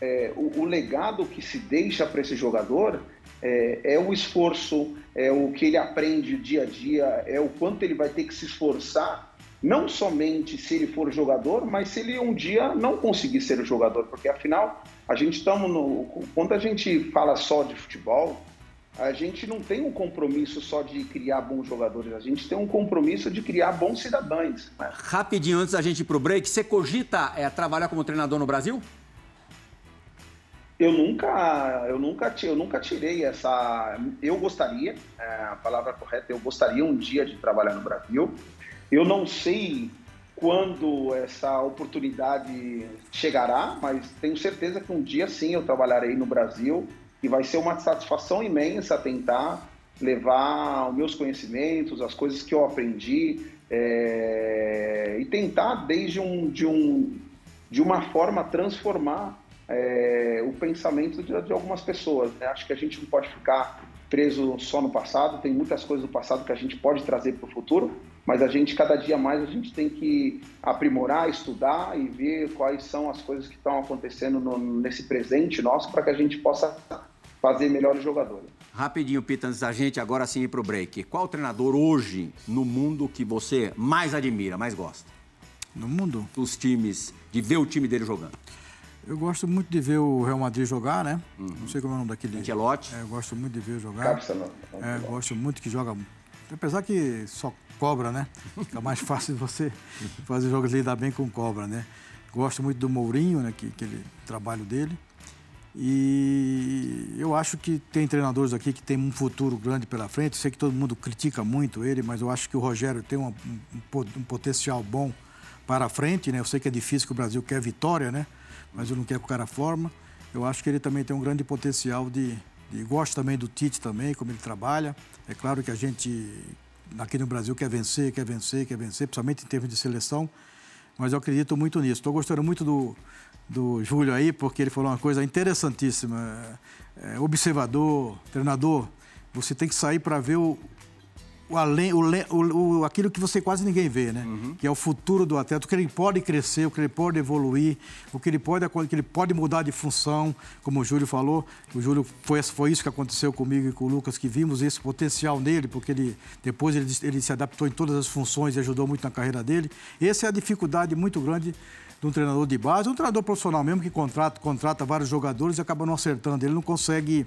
é, o, o, legado que se deixa para esse jogador é, é, o esforço, é o que ele aprende dia a dia, é o quanto ele vai ter que se esforçar, não somente se ele for jogador, mas se ele um dia não conseguir ser jogador, porque afinal a gente estamos no. Quando a gente fala só de futebol, a gente não tem um compromisso só de criar bons jogadores, a gente tem um compromisso de criar bons cidadãos. Né? Rapidinho, antes da gente ir para o break, você cogita é, trabalhar como treinador no Brasil? Eu nunca, eu nunca, eu nunca tirei essa. Eu gostaria, é, a palavra correta, eu gostaria um dia de trabalhar no Brasil. Eu não sei quando essa oportunidade chegará, mas tenho certeza que um dia sim eu trabalharei no Brasil e vai ser uma satisfação imensa tentar levar os meus conhecimentos, as coisas que eu aprendi é, e tentar desde um de um de uma forma transformar é, o pensamento de, de algumas pessoas. Né? Acho que a gente não pode ficar preso só no passado. Tem muitas coisas do passado que a gente pode trazer para o futuro, mas a gente cada dia mais a gente tem que aprimorar, estudar e ver quais são as coisas que estão acontecendo no, nesse presente nosso para que a gente possa fazer melhores jogadores. Rapidinho, Pita, antes da gente agora sim ir pro break. Qual treinador hoje no mundo que você mais admira, mais gosta? No mundo? Dos times, de ver o time dele jogando. Eu gosto muito de ver o Real Madrid jogar, né? Uhum. Não sei como é o nome daquele. Ancelotti. É, eu gosto muito de ver jogar. Capsa, É, gosto muito que joga. Apesar que só cobra, né? Fica mais *laughs* fácil de você fazer jogos lidar bem com cobra, né? Gosto muito do Mourinho, né? Que, aquele trabalho dele. E eu acho que tem treinadores aqui que tem um futuro grande pela frente. Sei que todo mundo critica muito ele, mas eu acho que o Rogério tem um, um, um potencial bom para a frente, né? Eu sei que é difícil que o Brasil quer vitória, né? Mas eu não quero que o cara forma. Eu acho que ele também tem um grande potencial de, de... Gosto também do Tite também, como ele trabalha. É claro que a gente aqui no Brasil quer vencer, quer vencer, quer vencer, principalmente em termos de seleção. Mas eu acredito muito nisso. Estou gostando muito do, do Júlio aí, porque ele falou uma coisa interessantíssima. É, observador, treinador, você tem que sair para ver o, o além, o, o, aquilo que você quase ninguém vê, né? Uhum. Que é o futuro do atleta, o que ele pode crescer, o que ele pode evoluir, o que ele pode, o que ele pode mudar de função, como o Júlio falou. O Júlio foi, foi isso que aconteceu comigo e com o Lucas, que vimos esse potencial nele, porque ele depois ele, ele se adaptou em todas as funções e ajudou muito na carreira dele. Essa é a dificuldade muito grande de um treinador de base, um treinador profissional mesmo que contrata, contrata vários jogadores e acaba não acertando. Ele não consegue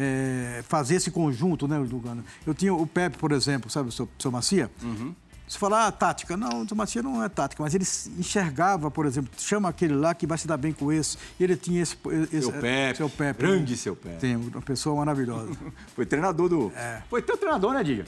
é, fazer esse conjunto, né, Lugano? Eu tinha o Pepe, por exemplo, sabe, o seu, seu Macia? Uhum. Você fala, ah, tática. Não, o Macia não é tática, mas ele enxergava, por exemplo, chama aquele lá que vai se dar bem com esse. E ele tinha esse. esse seu Pepe. Seu Pepe. Grande seu Pepe. Tem, uma pessoa maravilhosa. *laughs* Foi treinador do. É. Foi teu treinador, né, Diga?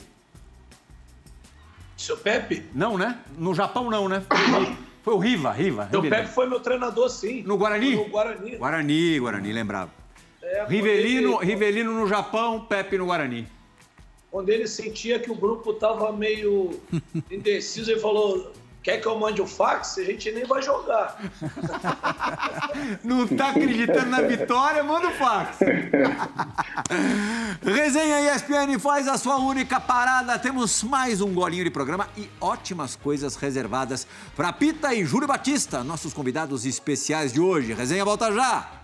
Seu Pepe? Não, né? No Japão, não, né? Foi, foi o Riva, Riva. Seu. Pepe foi meu treinador, sim. No Guarani? No Guarani. Guarani, Guarani, lembrava. É, Rivelino, ele- Rivelino no Japão, Pepe no Guarani. Quando ele sentia que o grupo estava meio *laughs* indeciso, ele falou: Quer que eu mande o fax? A gente nem vai jogar. *laughs* Não tá acreditando na vitória? Manda o fax. *laughs* Resenha ESPN faz a sua única parada. Temos mais um golinho de programa e ótimas coisas reservadas para Pita e Júlio Batista, nossos convidados especiais de hoje. Resenha volta já.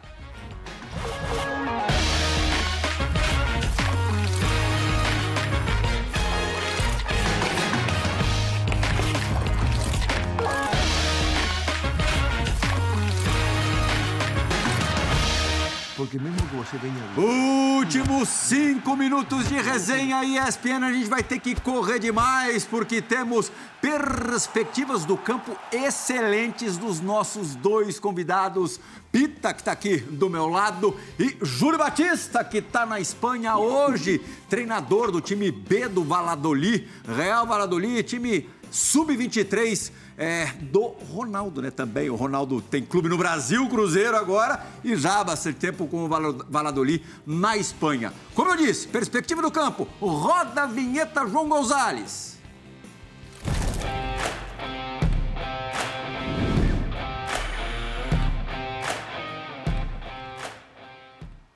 Porque mesmo que você venha... Últimos cinco minutos de resenha ESPN. A gente vai ter que correr demais porque temos perspectivas do campo excelentes dos nossos dois convidados. Pita, que está aqui do meu lado, e Júlio Batista, que está na Espanha hoje, treinador do time B do Valladolid, Real Valladolid, time sub-23 é, do Ronaldo, né? Também. O Ronaldo tem clube no Brasil, Cruzeiro agora, e já há bastante tempo com o Val- Valladolid na Espanha. Como eu disse, perspectiva do campo. Roda a vinheta João Gonzalez.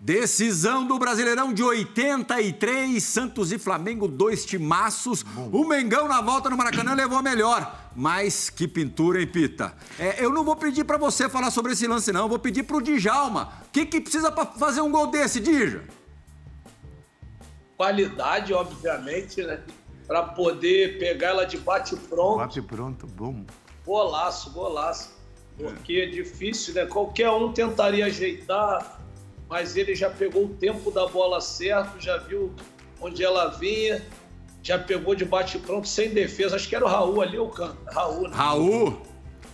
Decisão do Brasileirão de 83, Santos e Flamengo, dois timaços. O Mengão na volta no Maracanã levou a melhor. Mas que pintura, hein, Pita? É, eu não vou pedir pra você falar sobre esse lance, não. Eu vou pedir pro Djalma. O que, que precisa pra fazer um gol desse, Dija? Qualidade, obviamente, né? Para poder pegar ela de bate-pronto. Bate pronto, bom. Golaço, golaço. Porque é difícil, né? Qualquer um tentaria ajeitar, mas ele já pegou o tempo da bola certo, já viu onde ela vinha, já pegou de bate-pronto, sem defesa. Acho que era o Raul ali, o canto. Raul, né? Raul.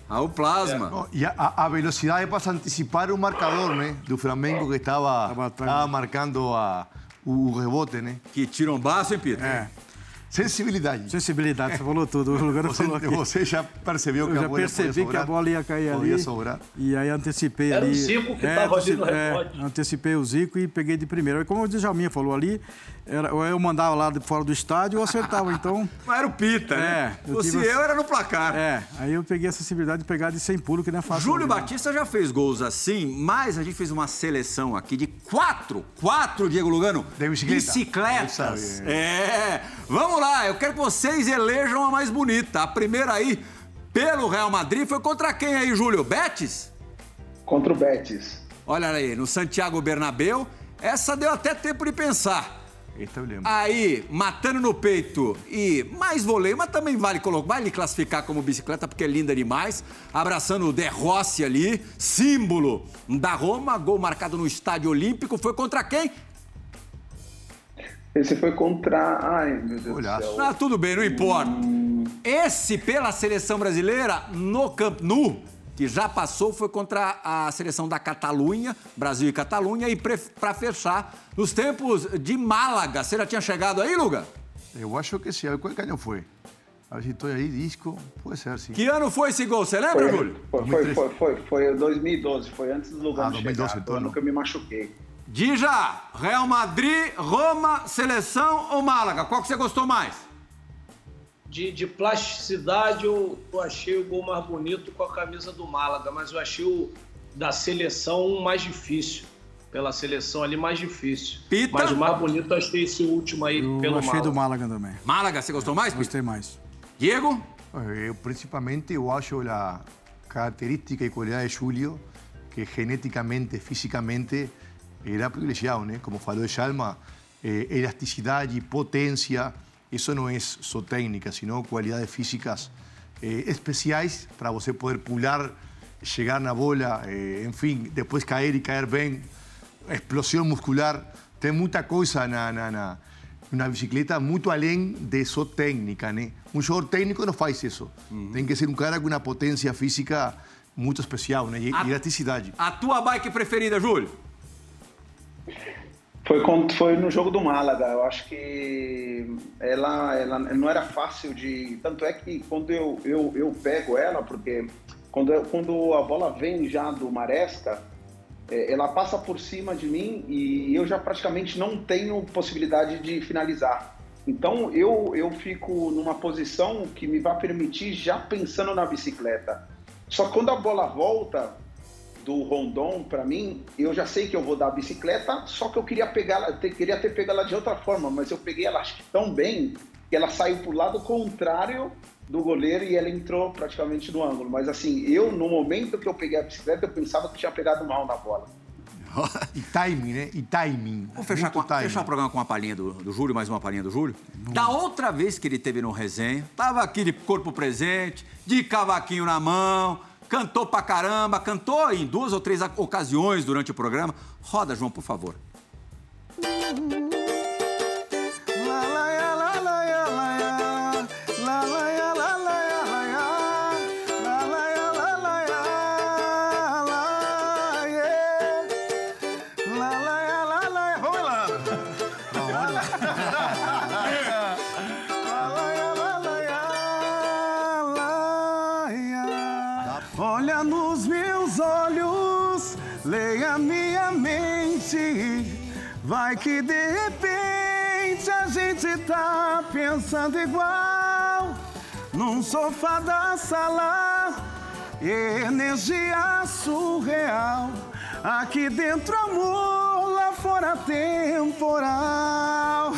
Raul Plasma. No, y a, a velocidad para anticipar un marcador, ¿no? Do Flamengo que estaba marcando a, o rebote, né? Que tirambaço, hein, Pita? É, Sensibilidade. sensibilidade, você falou tudo. O Lugano Você, falou aqui. você já percebeu que Eu a já bola percebi podia que a sobrar? bola ia cair ali. Podia sobrar. E aí antecipei Era o ali. Zico que tava ali no é, antecipei o Zico e peguei de primeira. Como o Djalminha falou ali, era, ou eu mandava lá de fora do estádio ou acertava. Então, *laughs* Mas era o Pita, né? É, eu Fosse tive- eu, era no placar. é, aí eu peguei a sensibilidade de pegar de 100 pulos, que não é fácil. Júlio né? Batista já fez gols assim, mas a gente fez uma seleção aqui de quatro, quatro, Diego Lugano, bicicletas. Essa, É, vamos lá, eu quero que vocês elejam a mais bonita. A primeira aí, pelo Real Madrid, foi contra quem aí, Júlio? Betis? Contra o Betis. Olha aí, no Santiago Bernabéu, essa deu até tempo de pensar. Este eu lembro. Aí, matando no peito e mais voleio, mas também vale colocar, vale classificar como bicicleta porque é linda demais. Abraçando o De Rossi ali, símbolo da Roma, gol marcado no Estádio Olímpico. Foi contra quem? Esse foi contra. Ai, meu Deus Olhaço. do céu. Ah, tudo bem, não importa. Esse pela seleção brasileira no Camp Nou, que já passou, foi contra a seleção da Catalunha, Brasil e Catalunha, e para fechar, nos tempos de Málaga. Você já tinha chegado aí, Luga? Eu acho que sim. Qual año foi? A ver se estou aí, disco. Pode ser, sim. Que ano foi esse gol? Você lembra, Júlio? Foi, foi, foi, foi, foi 2012, foi antes do lugar Ah, de 2012, chegar, então foi ano que eu me machuquei. Dija, Real Madrid, Roma, Seleção ou Málaga? Qual que você gostou mais? De, de plasticidade, eu, eu achei o gol mais bonito com a camisa do Málaga, mas eu achei o da seleção um mais difícil. Pela seleção ali, mais difícil. Pita? Mas o mais bonito eu achei esse último aí, Eu pelo achei Málaga. do Málaga também. Málaga, você gostou mais? Gostei mais. Diego? Eh, principalmente eu acho a característica e qualidade de Julio, que geneticamente, fisicamente, era privilegiado, né? Como falou de Chalma, eh, elasticidade, potência, isso não é só técnica, sino qualidades físicas eh, especiais para você poder pular chegar na bola, eh, enfim, depois cair e cair bem, explosão muscular. Tem muita coisa na, na, na, na bicicleta, muito além de só técnica, né? Um jogador técnico não faz isso. Tem que ser um cara com uma potência física muito especial, né? E, A- e elasticidade. A tua bike preferida, Júlio? Foi, quando, foi no jogo do Málaga. Eu acho que ela, ela não era fácil de. Tanto é que quando eu, eu, eu pego ela, porque quando, eu- quando a bola vem já do Maresta, eh, ela passa por cima de mim e eu já praticamente não tenho possibilidade de finalizar. Então eu, eu fico numa posição que me vai permitir já pensando na bicicleta. Só que quando a bola volta, do Rondon para mim, eu já sei que eu vou dar a bicicleta, só que eu queria pegar queria ter pego ela de outra forma, mas eu peguei ela acho que tão bem que ela saiu pro lado contrário do goleiro e ela entrou praticamente no ângulo. Mas assim, eu no momento que eu peguei a bicicleta, eu pensava que tinha pegado mal na bola. E timing, né? E timing. Vamos fechar, com, timing. fechar o programa com uma palhinha do, do Júlio, mais uma palhinha do Júlio. Da outra vez que ele teve no resenha, tava aqui de corpo presente, de cavaquinho na mão, cantou pra caramba, cantou em duas ou três ocasiões durante o programa. Roda, João, por favor. Vai que de repente a gente tá pensando igual. Num sofá da sala, energia surreal. Aqui dentro amor, lá fora temporal.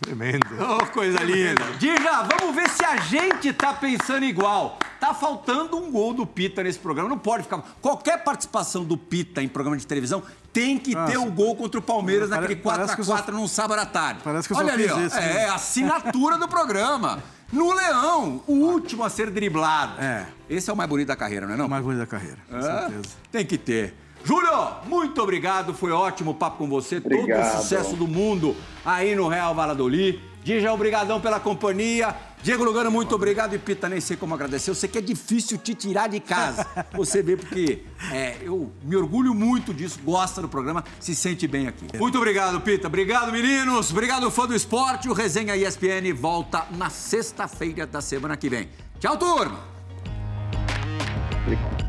Tremendo. Oh, coisa linda. Dija, vamos ver se a gente tá pensando igual. Tá faltando um gol do Pita nesse programa. Não pode ficar. Qualquer participação do Pita em programa de televisão tem que ter o gol contra o Palmeiras Pare- naquele parece que eu 4x4 só- num sábado à tarde. Parece que eu só Olha ali, fiz ó. isso, né? É, assinatura do programa. No Leão, o último a ser driblado. É. Esse é o mais bonito da carreira, não é não? O mais bonito da carreira, com É? certeza. Tem que ter. Júlio, muito obrigado. Foi ótimo o papo com você. Todo Obrigado. o sucesso do mundo aí no Real Valladolid. Dija, obrigadão pela companhia. Diego Lugano, muito obrigado. E Pita, nem sei como agradecer. Eu sei que é difícil te tirar de casa. Você vê, porque é, eu me orgulho muito disso. Gosta do programa, se sente bem aqui. Muito obrigado, Pita. Obrigado, meninos. Obrigado, fã do esporte. O Resenha ESPN volta na sexta-feira da semana que vem. Tchau, turma. Obrigado.